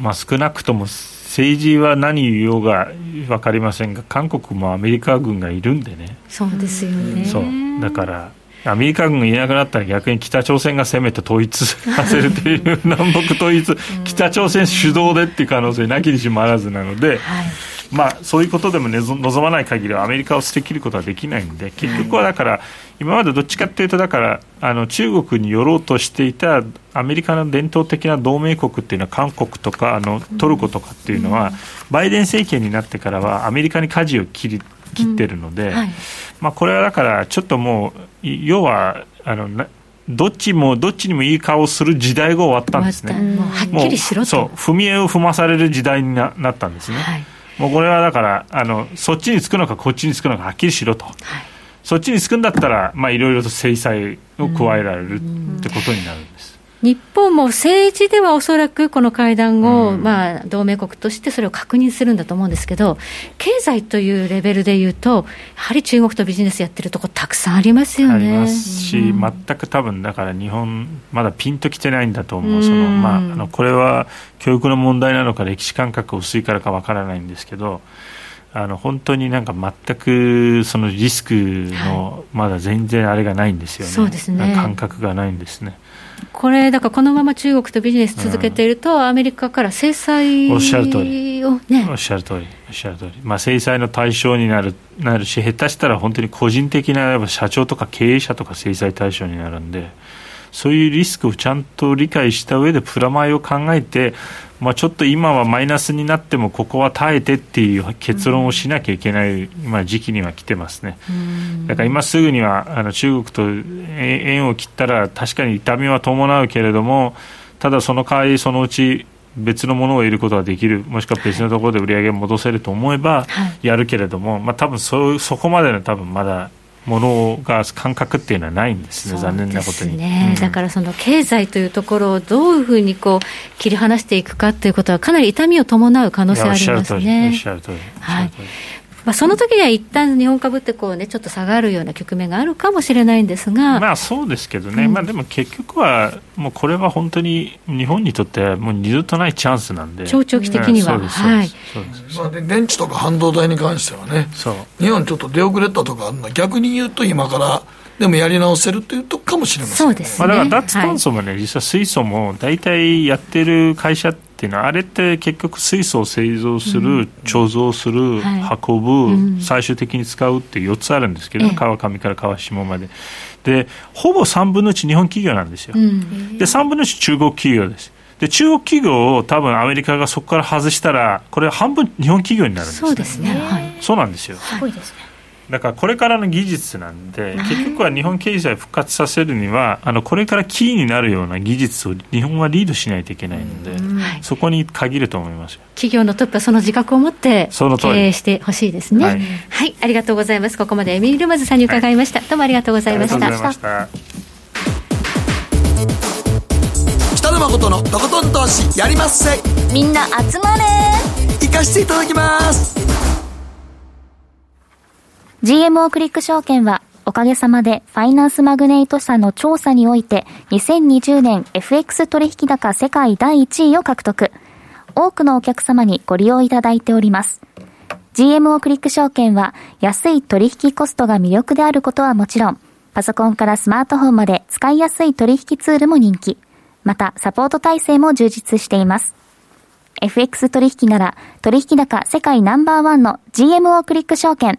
まあ少なくとも政治は何言おうが分かりませんが韓国もアメリカ軍がいるんでね。そうですよね。そうだからアメリカ軍がいなくなったら逆に北朝鮮が攻めて統一させるという南北統一、北朝鮮主導でっていう可能性なきにしもあらずなので、はい、まあ、そういうことでも、ね、望まない限りはアメリカを捨てきることはできないんで結局はだから、今までどっちかというとだからあの中国に寄ろうとしていたアメリカの伝統的な同盟国っていうのは韓国とかあのトルコとかっていうのは、バイデン政権になってからはアメリカに舵を切り切ってるので、はい、まあ、これはだからちょっともう要はあのどっちもどっちにもいい顔をする時代が終わったんですね。もうはっきりしろと。そう、踏み絵を踏まされる時代にななったんですね。はい、もうこれはだからあの、そっちにつくのかこっちにつくのかはっきりしろと。はい、そっちにつくんだったら、まあ、いろいろと制裁を加えられるってことになる。日本も政治ではおそらくこの会談を、うん、まあ、同盟国としてそれを確認するんだと思うんですけど、経済というレベルでいうと、やはり中国とビジネスやってるとこたくさんありますよね。ありますし、うん、全く多分だから日本、まだピンときてないんだと思う、そのまあ、あのこれは教育の問題なのか、歴史感覚薄いからかわからないんですけど。あの本当になんか全くそのリスクのまだ全然あれがないんですよね、そうですね感覚がないんですね。これ、だからこのまま中国とビジネス続けていると、アメリカから制裁を、おっしゃる通り、ね、おっしゃる通り、おっしゃる通り、まあ、制裁の対象になるなるし、下手したら本当に個人的な社長とか経営者とか制裁対象になるんで。そういうリスクをちゃんと理解した上でプラマイを考えて、まあ、ちょっと今はマイナスになってもここは耐えてっていう結論をしなきゃいけない、まあ、時期には来てますね。だから今すぐにはあの中国と縁を切ったら確かに痛みは伴うけれどもただその代わりそのうち別のものを得ることができる。もしくは別のところで売り上げを戻せると思えばやるけれども、まあ、多分そそこまでの多分まだものが感覚っていうのはないんですね、残念なことに、ねうん、だからその経済というところをどういうふうにこう切り離していくかということは、かなり痛みを伴う可能性ありますね。おっしゃる通りはいまあ、その時には一旦日本株ってこう、ね、ちょっと下がるような局面があるかもしれないんですが、まあ、そうですけどね、うん、まあ、でも結局は、もうこれは本当に日本にとってはもう二度とないチャンスなんで、長長期的には。はい。まあ、電池とか半導体に関してはね、日本ちょっと出遅れたとかあるの逆に言うと今からでもやり直せるというとかもしれません、そうですね、まあ、だから脱炭素もね、はい、実は水素も大体やってる会社っていうのは、あれって結局、水素を製造する、貯蔵する、運ぶ、最終的に使うっていう4つあるんですけど、川上から川下まで。で、ほぼ3分の1、日本企業なんですよ。で、3分の1、中国企業です。で中国企業を多分アメリカがそこから外したら、これ、半分日本企業になるんです、ね、そうですね、はい、そうなんですよ。すごい。ですねだからこれからの技術なんで、結局は日本経済を復活させるには、あのこれからキーになるような技術を日本はリードしないといけないので、そこに限ると思います企業のトップはその自覚を持って経営してほしいですね、はい、はい、ありがとうございます。ここまでエミールマズさんに伺いました。はい、どうもありがとうございました。した。北野誠のとことん投資やりまっせ。みんな集まれ。行かしていただきます GMO クリック証券はおかげさまでファイナンスマグネイト社の調査において2020年 FX 取引高世界第1位を獲得。多くのお客様にご利用いただいております。GMO クリック証券は安い取引コストが魅力であることはもちろん、パソコンからスマートフォンまで使いやすい取引ツールも人気。また、サポート体制も充実しています。FX 取引なら、取引高世界ナンバーワンの GMO クリック証券。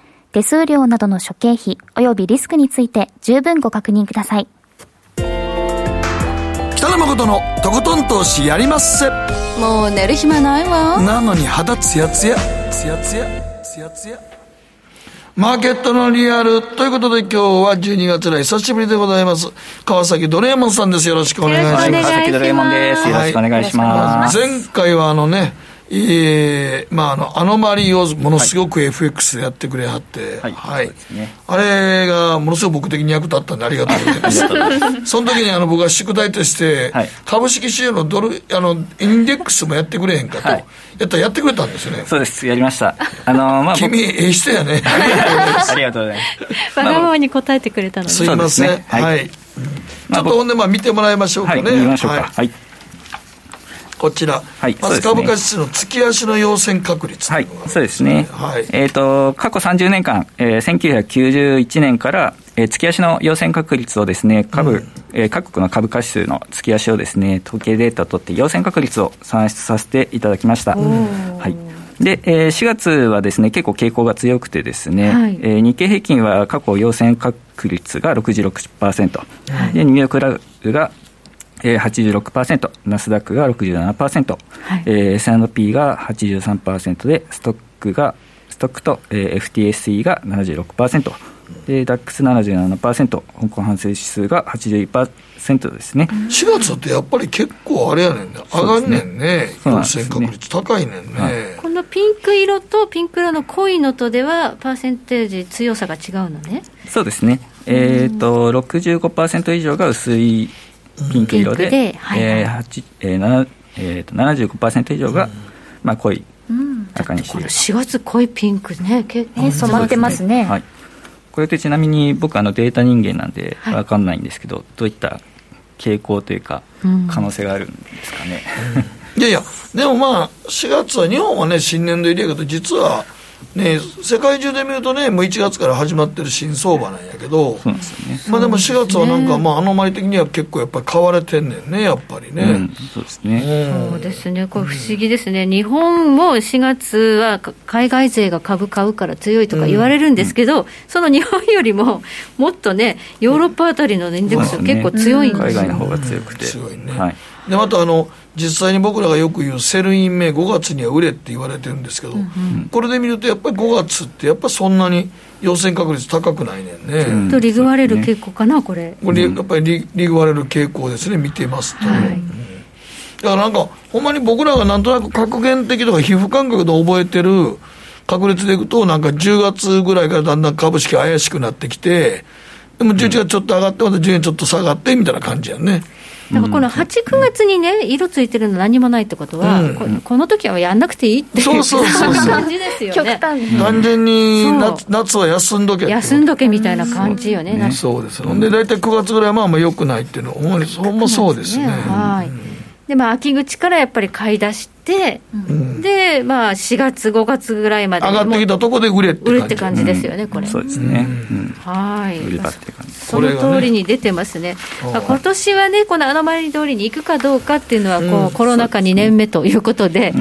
手数料などの諸経費及びリスクについて十分ご確認ください。北野誠のとことん投資やりまっせ。もう寝る暇ないわ。なのに肌ツヤツヤ、ツヤツヤ、ツヤツヤ。マーケットのリアルということで今日は12月来久しぶりでございます。川崎ドレーモンさんです。よろしくお願いします。川崎ドレーモンです。よろしくお願いします。はい、前回はあのね、えー、まあ、あの、アノマリーをものすごく FX でやってくれはって、はい。はいね、あれがものすごく僕的に役立ったんでありがとうございます。その時にあの僕は宿題として、はい、株式市場のドル、あの、インデックスもやってくれへんかと、はい、やったらやってくれたんですよね。そうです、やりました。あの まあ、君、ええ人やね。ありがとうございます。わがままに答えてくれたので。すいません。ね、はい。はい、ちょっとほんで、まあ、見てもらいましょうかね。見ましょうか。はいこちら、はい、まず株価指数の月足の陽線確率はい、そうですね、はい、えーと、過去30年間、えー、1991年から、えー、月足の陽線確率をですね株、うん、えー、各国の株価指数の月足をですね統計データを取って陽線確率を算出させていただきました。はい。で、えー、4月はですね、結構傾向が強くてですね、はい、えー、日経平均は過去陽線確率が66%、はい、で、ニューヨークラグがえー、86%、ナスダックが67%、はい、えー、S&P が83%で、ストックが、ストックと、えー、FTSE が76%、で、DAX77%、香港反省指数が81%ですね。4月ってやっぱり結構あれやねんね、上がんねんね、陽性、確率高いねんね、はい、このピンク色とピンク色の濃いのとでは、パーセンテージ強さが違うのね。そうですね。えっ、ー、と、65%以上が薄いピンク色で、ではいはい、えーえー、えー、と75%以上が、まあ、濃い赤にしている4月濃いピンクね。結構染まってますね、はい、これってちなみに僕あのデータ人間なんで分かんないんですけど、はい、どういった傾向というか可能性があるんですかね、うん、いやいや。でもまあ4月は日本はね新年度入りやけど実はね、世界中で見るとね、もう1月から始まってる新相場なんやけど、そうですね、まあでも4月はなんか、まあ、アノマリ的には結構やっぱり買われてんねんね、やっぱりね。うん、そうですね。そうですね、これ不思議ですね、日本も4月は海外勢が株買うから強いとか言われるんですけど、うん、その日本よりももっとね、ヨーロッパあたりのインデックスは結構強いんですよ、ね、海外の方が強くて。強いね。はいでまたあの実際に僕らがよく言うセルイン名5月には売れって言われてるんですけど、うんうん、これで見るとやっぱり5月ってやっぱそんなに陽性確率高くないねんね。うん、とリグ割れる傾向かなこれ。これやっぱりリリグ割れる傾向ですね見てますと。はい、うん、だからなんかほんまに僕らがなんとなく格言的とか皮膚感覚で覚えてる確率でいくとなんか10月ぐらいからだんだん株式怪しくなってきてでも11月ちょっと上がってまた10円ちょっと下がってみたいな感じやね。だからこの8、9月にね、色ついてるの何もないってことは、うん、この時はやんなくていいっていうそうそうそう感じですよね。単純に夏夏は休んどけ休んどけみたいな感じよね。ねそうです。ほんで、大体9月ぐらいはまあまあよくないっていうのは、ほんまそうですね。はい。で、まあ、秋口からやっぱり買い出して、うん、で、まあ、4月、5月ぐらいまで上がってきたとこで売れって売れって感じですよね、これ。そうですね。はい。その通りに出てますね。まあ、今年はね、この穴回り通りに行くかどうかっていうのは、こう、コロナ禍2年目ということで、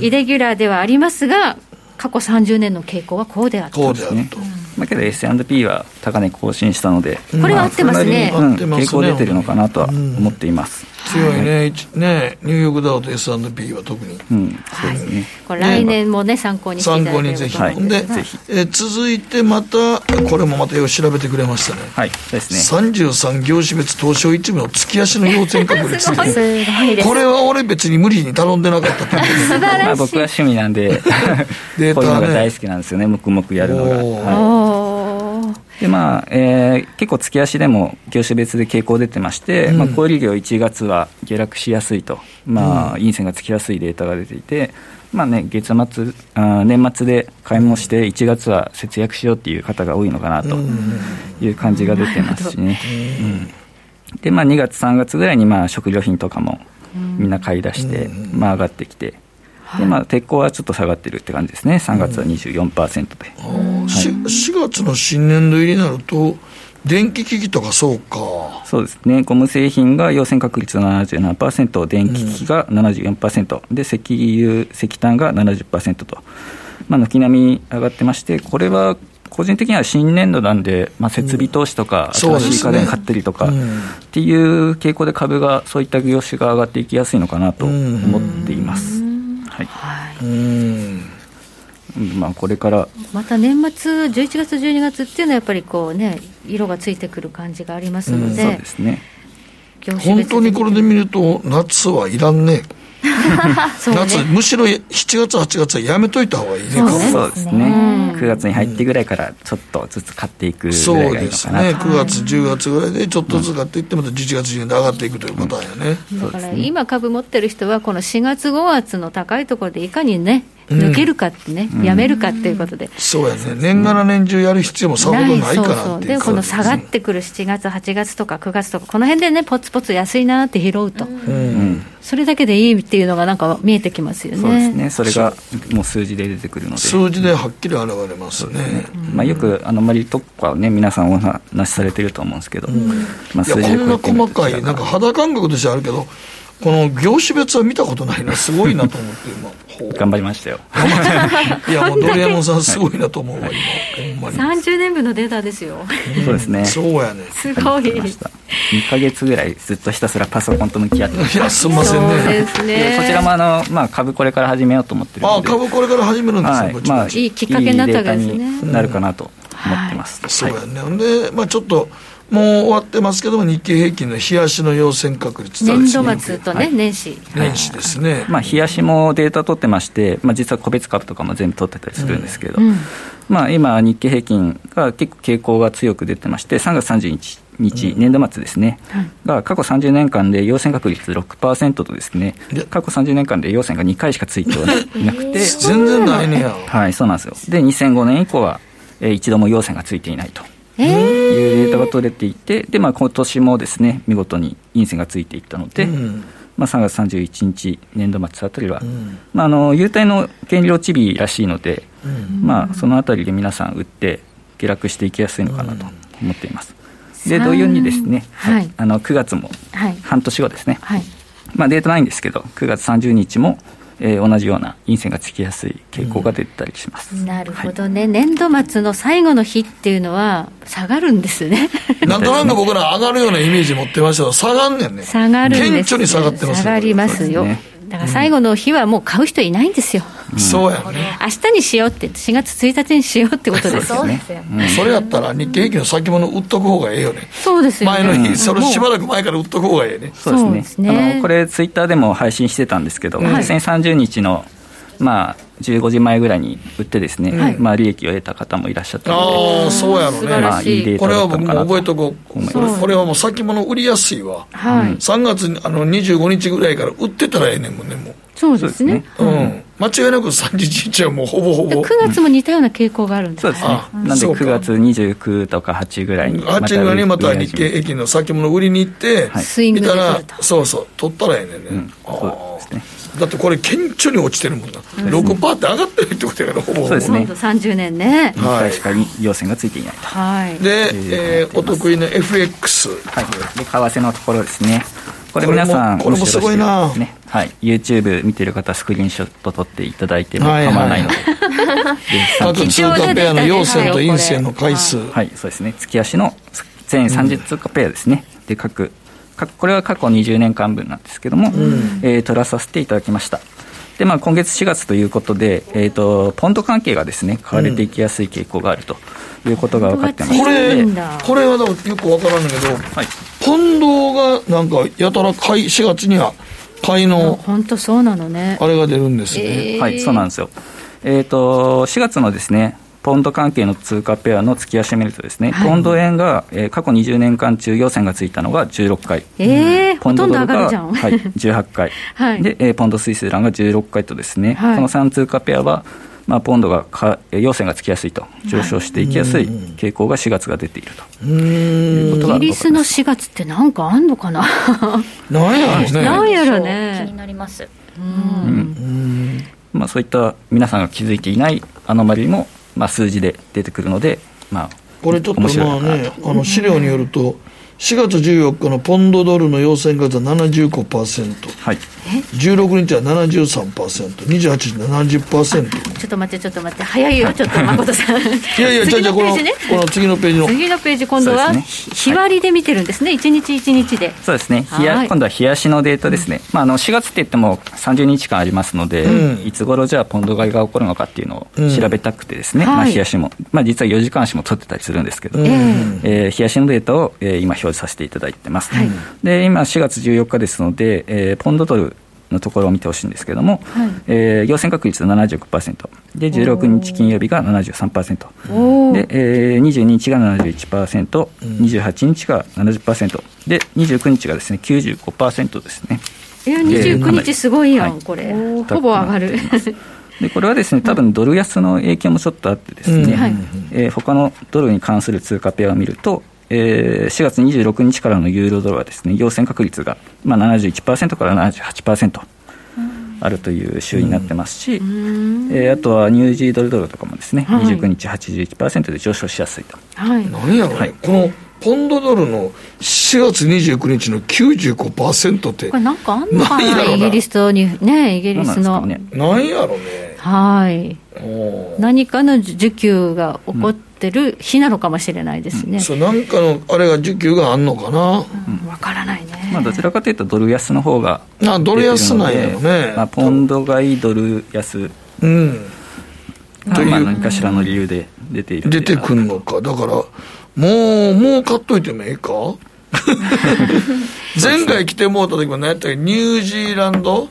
イレギュラーではありますが、過去30年の傾向はこうであった。こうであると。まあ、けど S&P は高値更新したので、これは合ってますね、うん、傾向出てるのかなとは思っています。強いね、ねニューヨークダウと S&P は特に、うん、そうですね、これ来年もね、参考にしていただければ参考にぜひ、はい、で、はい、え続いてまた、これもまたよ調べてくれましたね、はい、ですね。33業種別東証一部の月足の要点確率 これは俺、別に無理に頼んでなかったと思う。まあ僕は趣味なんで、データ、ね、こういうのが大好きなんですよね、黙々やるのが。はいでまあえー、結構月足でも業種別で傾向出てまして、うん、まあ、小売業1月は下落しやすいと、まあ、陰線がつきやすいデータが出ていて、まあね、月末あ年末で買い物して1月は節約しようっていう方が多いのかなという感じが出てますしね、うん、でまあ、2月3月ぐらいにまあ食料品とかもみんな買い出して、まあ、上がってきて。でまあ、鉄鋼はちょっと下がってるって感じですね、3月は24%で、うんはい、4, 4月の新年度入りになると、電気機器とかそうか。そうですね。ゴム製品が陽線確率77%、電気機器が74%、うん、で、石油、石炭が70%と、まあ、軒並み上がってまして、これは個人的には新年度なんで、まあ、設備投資とか、新しい家電買ったりとか、っていう傾向で株が、そういった業種が上がっていきやすいのかなと思っています。はい、はい、うん。まあ、これから。また年末、11月、12月っていうのは、やっぱりこうね、色がついてくる感じがありますので、そうですね、本当にこれで見ると、夏はいらんね。夏、むしろ7月、8月はやめといた方がいいね、そうですね、9月に入ってぐらいからちょっとずつ買っていくぐらいがいいのかな。そうですね、9月、10月ぐらいでちょっとずつ買っていって、また11月、12月で上がっていくというパターンやね。だから今、株持ってる人は、この4月、5月の高いところでいかにね、抜けるかってね、やめるかっていうことで、そうやね、年がら年中やる必要もさほどないからそうそう。でこの下がってくる7月、8月とか9月とか、この辺でね、ぽつぽつ安いなって拾うと、それだけでいいっていうのが、なんか見えてきますよね。そうですね。それがもう数字で出てくるので、数字ではっきり現れますね。ね。まあ、よくあのマリとかね、皆さんお話しされてると思うんですけど、まあ、数字でこんな細かい、なんか肌感覚としてあるけど、この業種別は見たことないな、すごいなと思って、今。頑張りましたよ。いや、もうドリアモンさん、すごいなと思うわ、今、ほんまに。30年分のデータですよ。そうですね。そうやね。すごい。2か月ぐらいずっとひたすらパソコンと向き合って。いや、すみませんね。そうですね。こちらもあの、まあ、株これから始めようと思ってるあ、株これから始めるんですはい、まあ、いいきっかけになったわけですね。なるかなと思ってます。そうやね。で、まあ、ちょっと、もう終わってますけども、日経平均の冷やしの陽線確率年度末とね、年始。年始ですね。まあ、冷やしもデータ取ってまして、まあ、実は個別株とかも全部取ってたりするんですけど、うん、まあ、今、日経平均が結構傾向が強く出てまして、3月31日日、年度末ですね、が過去30年間で陽線確率6%とですね、過去30年間で陽線が2回しかついていなくて、全然ないねや。はい、そうなんですよ。で、2005年以降は、えー、一度も陽線がついていないと。いうデータが取れていて、で、まあ、今年もですね、見事に陰線がついていったので、うん。まあ、3月31日、年度末あたりは、うん、まあ、あの優待の権利落ち日らしいので、うん、まあ、そのあたりで皆さん売って、下落していきやすいのかなと思っています。で同様にですね、はい、あの9月も半年後ですね、はい、まあ、データないんですけど、9月30日もえー、同じような陰線がつきやすい傾向が出たりします、うん、なるほどね、はい、年度末の最後の日っていうのは、下がるんですね。なんとなく僕ら上がるようなイメージ持ってましたけど、下がんねんね、下がるんです顕著に下がってます下がりますよ。だから最後の日はもう買う人いないんですよ、うん、そうやね。明日にしようって、4月1日にしようってことです。よね、うん、それやったら日経平均の先物売っとく方がええよね、そうですよ、ね、前の日、それしばらく前から売っとく方がええね、そうですね、あのこれ、ツイッターでも配信してたんですけど、はい、2030日のまあ、15時前ぐらいに売ってですね、はい、まあ、利益を得た方もいらっしゃったので、ああ、そうやろね、まあ、いいデータこれは僕も覚えとこう、これはもう先物売りやすいわ、はい、3月あの25日ぐらいから売ってたらええねんもんね、もう。そうですね。うん。間違いなく31日はもうほぼほぼ。9月も似たような傾向があるんですそうですね。なんで9月29とか8ぐらいに。8ぐらいにまた日経平均の先物売りに行って、見たら、そうそう、取ったらええねんね。うん、そうですね。だってこれ、顕著に落ちてるもんな、うん、6%って上がってるってことやから、ほぼ。ほぼそうですね、30年ね、はい、しか要線がついていないと、はい、で、えー、お得意の FX、はい、で為替のところですね。これ皆さん、これもすごいな、ね。はい、YouTube 見てる方、スクリーンショット撮っていただいても構わないので、あと通貨ペアの陽線と陰線の回数、はい、そうですね、月足の全30通貨ペアですね、で各これは過去20年間分なんですけども、うん、えー、取らさせていただきました。でまあ、今月4月ということで、えーと、ポンド関係がですね買われていきやすい傾向があるということが分かってます、これこれはよく分からんだけど、はい、ポンドがなんかやたら買い4月には買いの本当そうなのね。あれが出るんですね、えー、はいそうなんですよ。えっ、ー、と4月のですねポンド関係の通貨ペアの月足見るとですね、はい、ポンド円が、えー、過去20年間中、要線がついたのが16回、えー、ポンドドルが、はい、18回、はい、で、えー、ポンドスイスランが16回とですね、はい、この3通貨ペアは、まあ、ポンドがか要線がつきやすいと、上昇していきやすい傾向が4月が出ていると。いうことがイギリスの4月ってなんかあんのかな？なんやろね。なんやろね。気になります。うん。うん。まあ、そういった皆さんが気づいていないアノマリもまあ、数字で出てくるので、まあ、これちょっとまあね、あの資料によると、4月14日のポンドドルの陽線率は75%、はい、16日は73%、28日70%。ちょっと待って、ちょっと待って、早いよ、ちょっと誠さん。いやいや、じゃあ、じゃこのこの次のページの。次のページ、今度は日割りで見てるんですね、1日1日で。そうですね、日や今度は日足のデータですね、まあ、あの4月って言っても30日間ありますので、いつ頃じゃあ、ポンド買いが起こるのかっていうのを調べたくてですね、まあ、日足も、まあ、実は4時間足も取ってたりするんですけど、え日足のデータを、え今、表示させていただいてます。はい、で今4月14日ですので、えー、ポンドドルのところを見てほしいんですけれども、はい。えー、陽線確率76%で16日金曜日が73%で、えー、22日が 71%28、28日が70%で29日がですね95%ですね。えー、29日すごいやん、はい、これ。ほぼ上がる。でこれはですね多分ドル安の影響もちょっとあってですね、うん。はい、えー、他のドルに関する通貨ペアを見ると、えー、4月26日からのユーロドルはですね、陽線確率が、まあ、71%から78%。あるという週になってますし、うん、えー、あとはニュージードルドルとかもですね、はい、29日81%で上昇しやすいと。はい、何やろ、はい、このポンドドルの4月29日の95%って、これなんかあんのかな、イギリスとに、ね、イギリスの。なん、やろね？はい。何かの需給が起こって、る日なのかもしれないですね、うん、そうなんかのあれが需給があんのかな、わ、うん、からないね、まあ、どちらかというとドル安の方があドル安なんやろね、まあ、ポンド買いドル安。うん。という。何かしらの理由で出ている出てくるのか。だからもうもう買っといてもええか？前回来てもうた時も何やったっけ？ニュージーランド？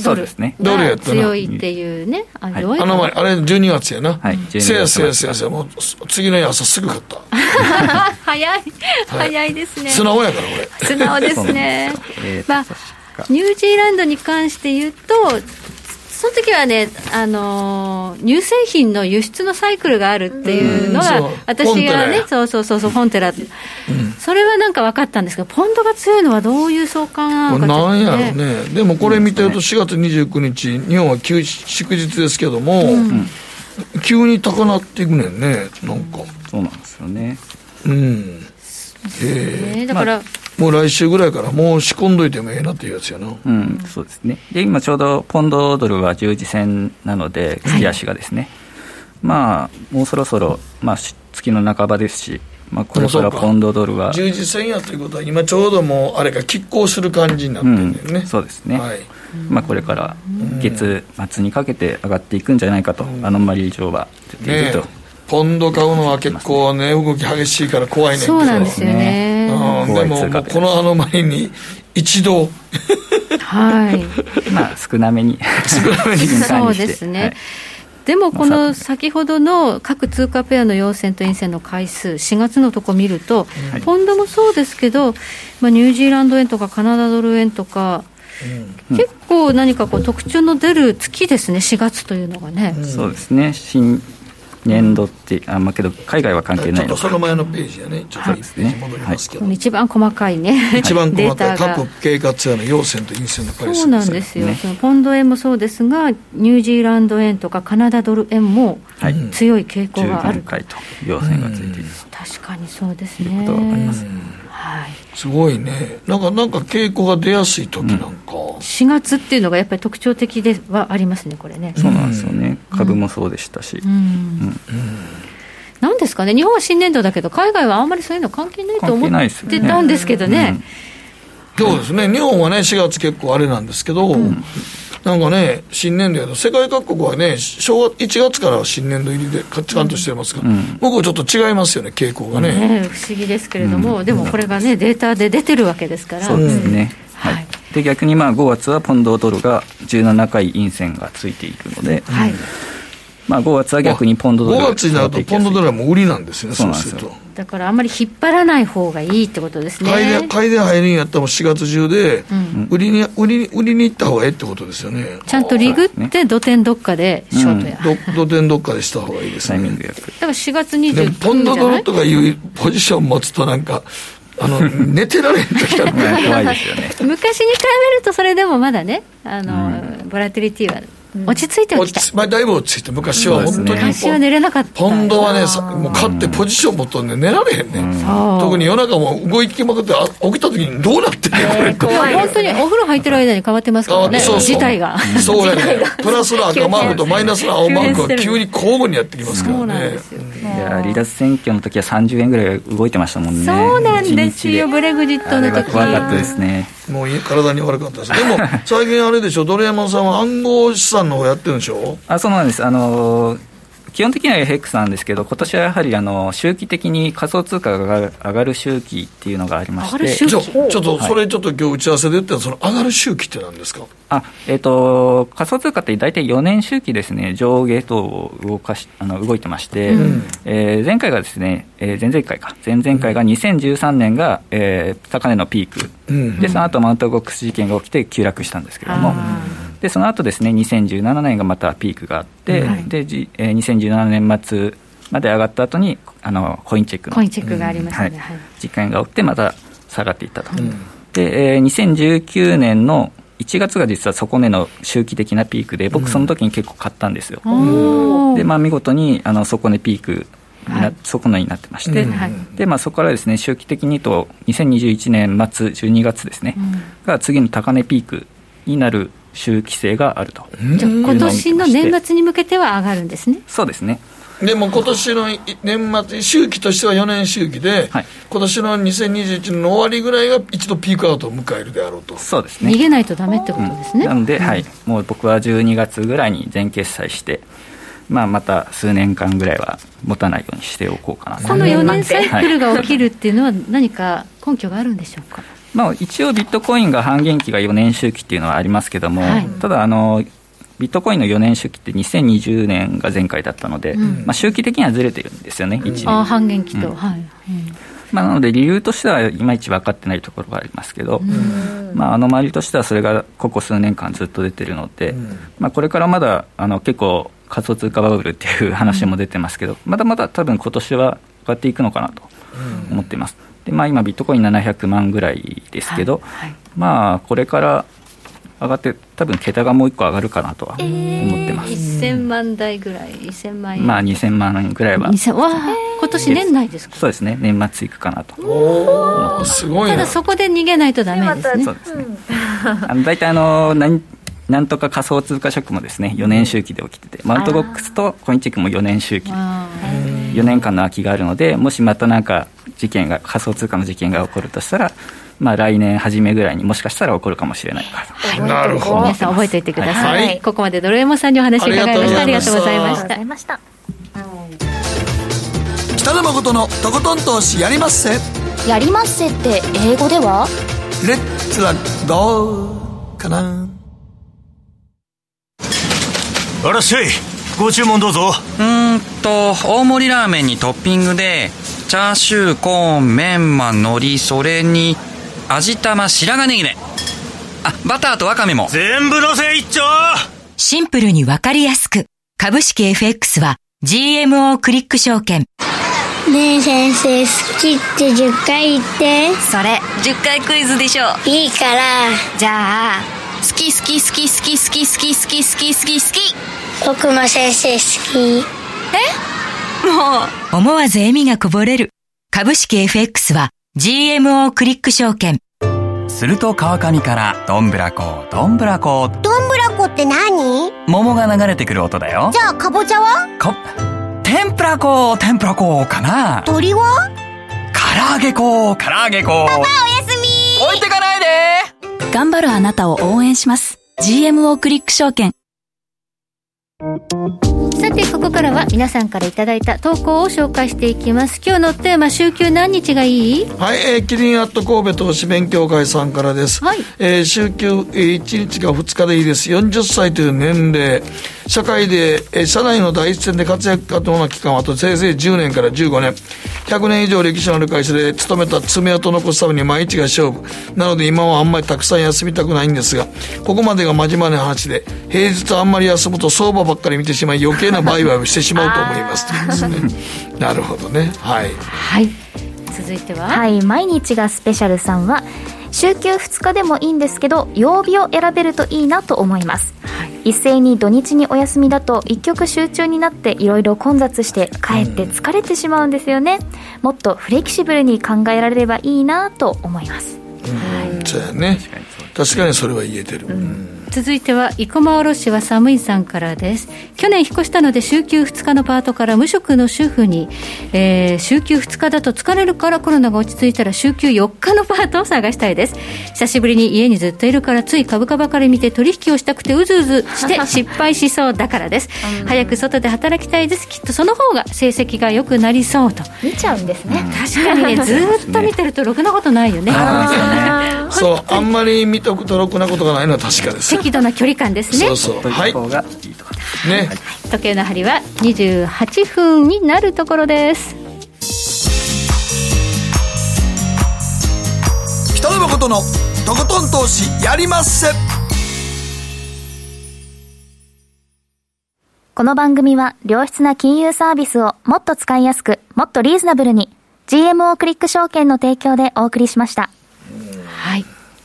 そうですね。ドルやった強いっていうね。あれ、はい、あの前あれ12月やな。はいせやせやせやせやもう次の朝すぐ買った。早い。早いですね。素直やからこれ。素直ですね。まあニュージーランドに関して言うとその時はね、あのー、乳製品の輸出のサイクルがあるっていうのが、私がね、そうそうそうそう、フォンテラ、うん、それはなんか分かったんですけど、ポンドが強いのはどういう相関なのかなんやろうね、でもこれ見てると、4月29日、日本は休祝日ですけども、うん、急に高なっていくねんね、なんか。そうなんですよね。うん。ええ。だから、まあもう来週ぐらいからもう仕込んどいてもええなっていうやつやな。うん、そうですね。で、今ちょうどポンドドルは十字線なので、月足がですね、はい、まあ、もうそろそろ、まあ、月の半ばですし、まあ、これからポンドドルは。十字線やということは、今ちょうどもう、あれが拮抗する感じになってるんだよね、うん、そうですね。はいまあ、これから月末にかけて上がっていくんじゃないかと、アノマリー上は出ていると。ねポンド買うのは結構ね、動き激しいから怖いねんけど。そうなんですよね。うん、でも、もこのあの前に、一度はい。まあ、少なめに。少なめに。そうですね。はいでもこの先ほどの各通貨ペアの陽線と陰線の回数、4月のとこ見ると、はい、ポンドもそうですけど、まあ、ニュージーランド円とかカナダドル円とか、うん、結構何かこう特徴の出る月ですね、4月というのがね。うん、そうですね新年度って、あまあけど、海外は関係ないのその前のページやね、ちょっとですね、戻りますけど、一番細かいね、一番細かい、各経過ツアーの陽線と陰線の回数そうなんですよ、そのポンド円もそうですが、ニュージーランド円とかカナダドル円も強い傾向がある、はい、と。陽線がついている、確かにそうですね。ということが分かります。はい、すごいね、なんかなんか傾向が出やすい時なんか、うん、4月っていうのがやっぱり特徴的ではありますね、これね。そうなんですよね、株もそうでしたし。うん、うん。なんですかね、日本は新年度だけど、海外はあんまりそういうの関係ないと思ってたんですけどね。そうですね、日本はね、4月結構あれなんですけど、うん、なんかね、新年度やと、世界各国はね、正月1月から新年度入りで、カッチカンとしてますから、うん、僕はちょっと違いますよね、傾向がね。ね不思議ですけれども、うん、でもこれがね、データで出てるわけですから。そうですね。はい、で逆にまあ5月はポンドドルが17回陰線がついているので、はい、まあ、5月は逆にポンドドル5月になるとポンドドルはもう売りなんですねそうすると。だからあんまり引っ張らない方がいいってことですね。買いで買いで入るんやったら4月中で、売りに売りに売りに行った方がいいってことですよね。ちゃんとリグって土点どっかでショートや、うん、土点どっかでした方がいいですね。タイミングよくだから4月29日でポンドドルとかいうポジション持つとなんかあの 寝てられん時は怖いですよね。昔に比べるとそれでもまだねあの、うん、ボラティリティは落ち着いて落ちまあ、だいぶ落ち着いて昔は本当に、昔は寝れなかったポンドはねもう勝ってポジション持っとんで寝られへんね、ん、特に夜中も動きまくって起きた時にどうなってんねんこれ本当にお風呂入ってる間に変わってますからね。そうそう。自体が。そうやねプラスの赤マークとマイナスの青マークが急に交互にやってきますからね。いや離脱選挙の時は30円ぐらい動いてましたもんね。そうなんですよ。ブレグジットの時。怖かったですね。もう体に悪かったです。でも最近あれでしょ。ドレヤモンさんは暗号資産の方やってるんでしょ？あそうなんです。あのー基本的には FX なんですけど、今年はやはりあの周期的に仮想通貨が上がる周期っていうのがありまして、ちょちょっとそれ、ちょっと今日打ち合わせで言ったら、その上がる周期って何ですか？あ、えーと、仮想通貨って大体4年周期ですね、上下等を動かしあの動いてまして、うん、えー、前回がですね、えー、前々回か、前々回が2013年が、えー、高値のピーク、うん、でその後マウントゴックス事件が起きて急落したんですけれども。でその後ですね2017年がまたピークがあって、はい、で、えー、2017年末まで上がった後にあのコインチェックのコインチェックがありましたね、はい、実感が起きてまた下がっていったと、うん、で、えー、2019年の1月が実は底値の周期的なピークで僕その時に結構買ったんですよ、うん、でまあ見事にあの底値ピークはい、底値になってまして、うん、でまあ、そこからですね周期的にと2021年末12月ですね、うん、が次の高値ピークになる周期性があると。じゃ今年の年末に向けては上がるんですね。そうですね。でも今年の年末、周期としては4年周期で、はい、今年の2021年の終わりぐらいが一度ピークアウトを迎えるであろうと。そうですね。逃げないとだめってことですね。うん、なので、はい、もう僕は12月ぐらいに全決済して、まあ、また数年間ぐらいは持たないようにしておこうかなこの4年サイクルが起きるっていうのは、何か根拠があるんでしょうか？まあ、一応ビットコインが半減期が4年周期っていうのはありますけども、はい、ただあのビットコインの4年周期って2020年が前回だったので、うん、まあ、周期的にはずれてるんですよね、1年。あ半減期と、うん、はい、まあ、なので理由としてはいまいち分かってないところはありますけど、まあ、あの周りとしてはそれがここ数年間ずっと出てるので、まあ、これからまだあの結構仮想通貨バブルっていう話も出てますけど、まだまだ多分今年は上がっていくのかなと思っています。でまあ、今、ビットコイン700万ぐらいですけど、はいはい、まあ、これから上がって、多分桁がもう一個上がるかなとは思ってます、えー、1000万台ぐらい、1000万円、まあ、2000万円ぐらいは、わ今年年内ですか？そうですね、年末いくかなと。おすごいただ、そこで逃げないとだめですね。そうですね。あの大体あの何なんとか仮想通貨ショックもですね4年周期で起きてて、マウントボックスとコインチェックも4年周期、4年間の空きがあるので、もしまたなんか事件が、仮想通貨の事件が起こるとしたら、まあ、来年初めぐらいにもしかしたら起こるかもしれない。かはい、なるほど。皆さん覚えておいてください、はい、ここまでドルエモさんにお話伺いました。ありがとうございました。北野誠のとことん投資やりまっせ。やりまっせって英語では？レッツはどうかな。あらっしゃいご注文どうぞ。うんと大盛りラーメンにトッピングでチャーシューコーンメンマ海苔それに味玉白髪ネギねあバターとワカメも。全部のせ一丁。シンプルにわかりやすく。株式 FX は GMO クリック証券。ねえ先生好きって10回言って。それ10回クイズでしょ。いいから。じゃあ好き好き好き好き好き好き好き好き好き好き僕も先生好き。え？もう。思わず笑みがこぼれる。株式 FX は GMO クリック証券。すると川上からどんぶらこどんぶらこ。どんぶらこって何？桃が流れてくる音だよ。じゃあかぼちゃは？か天ぷらこ天ぷらこかな。鳥は？唐揚げこ唐揚げこ。パパおやすみ。置いてかないで。頑張るあなたを応援します。GMO クリック証券。Thank you. さてここからは皆さんからいただいた投稿を紹介していきます。今日のテーマ週休何日がいい？はい、えー、キリンアット神戸投資勉強会さんからです、はい。えー、週休、えー、1日が2日でいいです。40歳という年齢。社会で、えー、社内の第一線で活躍可能な期間はあとせいぜい10年から15年。100年以上歴史のある会社で勤めた爪痕を残すために毎日が勝負。なので今はあんまりたくさん休みたくないんですがここまでが真面目な話で平日あんまり休むと相場ばっかり見てしまい余計な売買をしてしまうと思いますというですね。なるほどね。はい、はい、続いては？はい。毎日がスペシャルさんは週休2日でもいいんですけど曜日を選べるといいなと思います、はい、一斉に土日にお休みだと一極集中になっていろいろ混雑してかえって疲れてしまうんですよね、もっとフレキシブルに考えられればいいなと思います、うん、はい、そうやね。確かにそれは言えてる、うん続いては生駒卸は寒いさんからです。去年引っ越したので週休2日のパートから無職の主婦に、えー、週休2日だと疲れるからコロナが落ち着いたら週休4日のパートを探したいです。久しぶりに家にずっといるからつい株価ばかり見て取引をしたくてうずうずして 失敗しそうだからです、早く外で働きたいです。きっとその方が成績が良くなりそうと。見ちゃうんですね、確かにね ずっと見てるとろくなことないよね。そうあんまり見とくとろくなことがないのは確かです適度な距離感ですね。そうそう。はい。ね、時計の針は28分になるところです。北野誠のとことん投資やりまっせ。この番組は良質な金融サービスをもっと使いやすくもっとリーズナブルに GMO クリック証券の提供でお送りしました。はい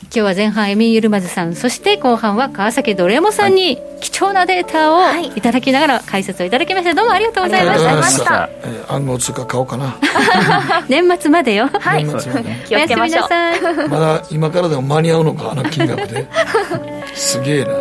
今日は前半エミユルマズさんそして後半は川崎ドレモさんに貴重なデータをい。ただきながら解説をいただきました。どうもありがとうございましたえー、暗号通貨買おうかな 年末までよ。はい。おやすみなさい。まだ今からでも間に合うのかあの金額で。すげえな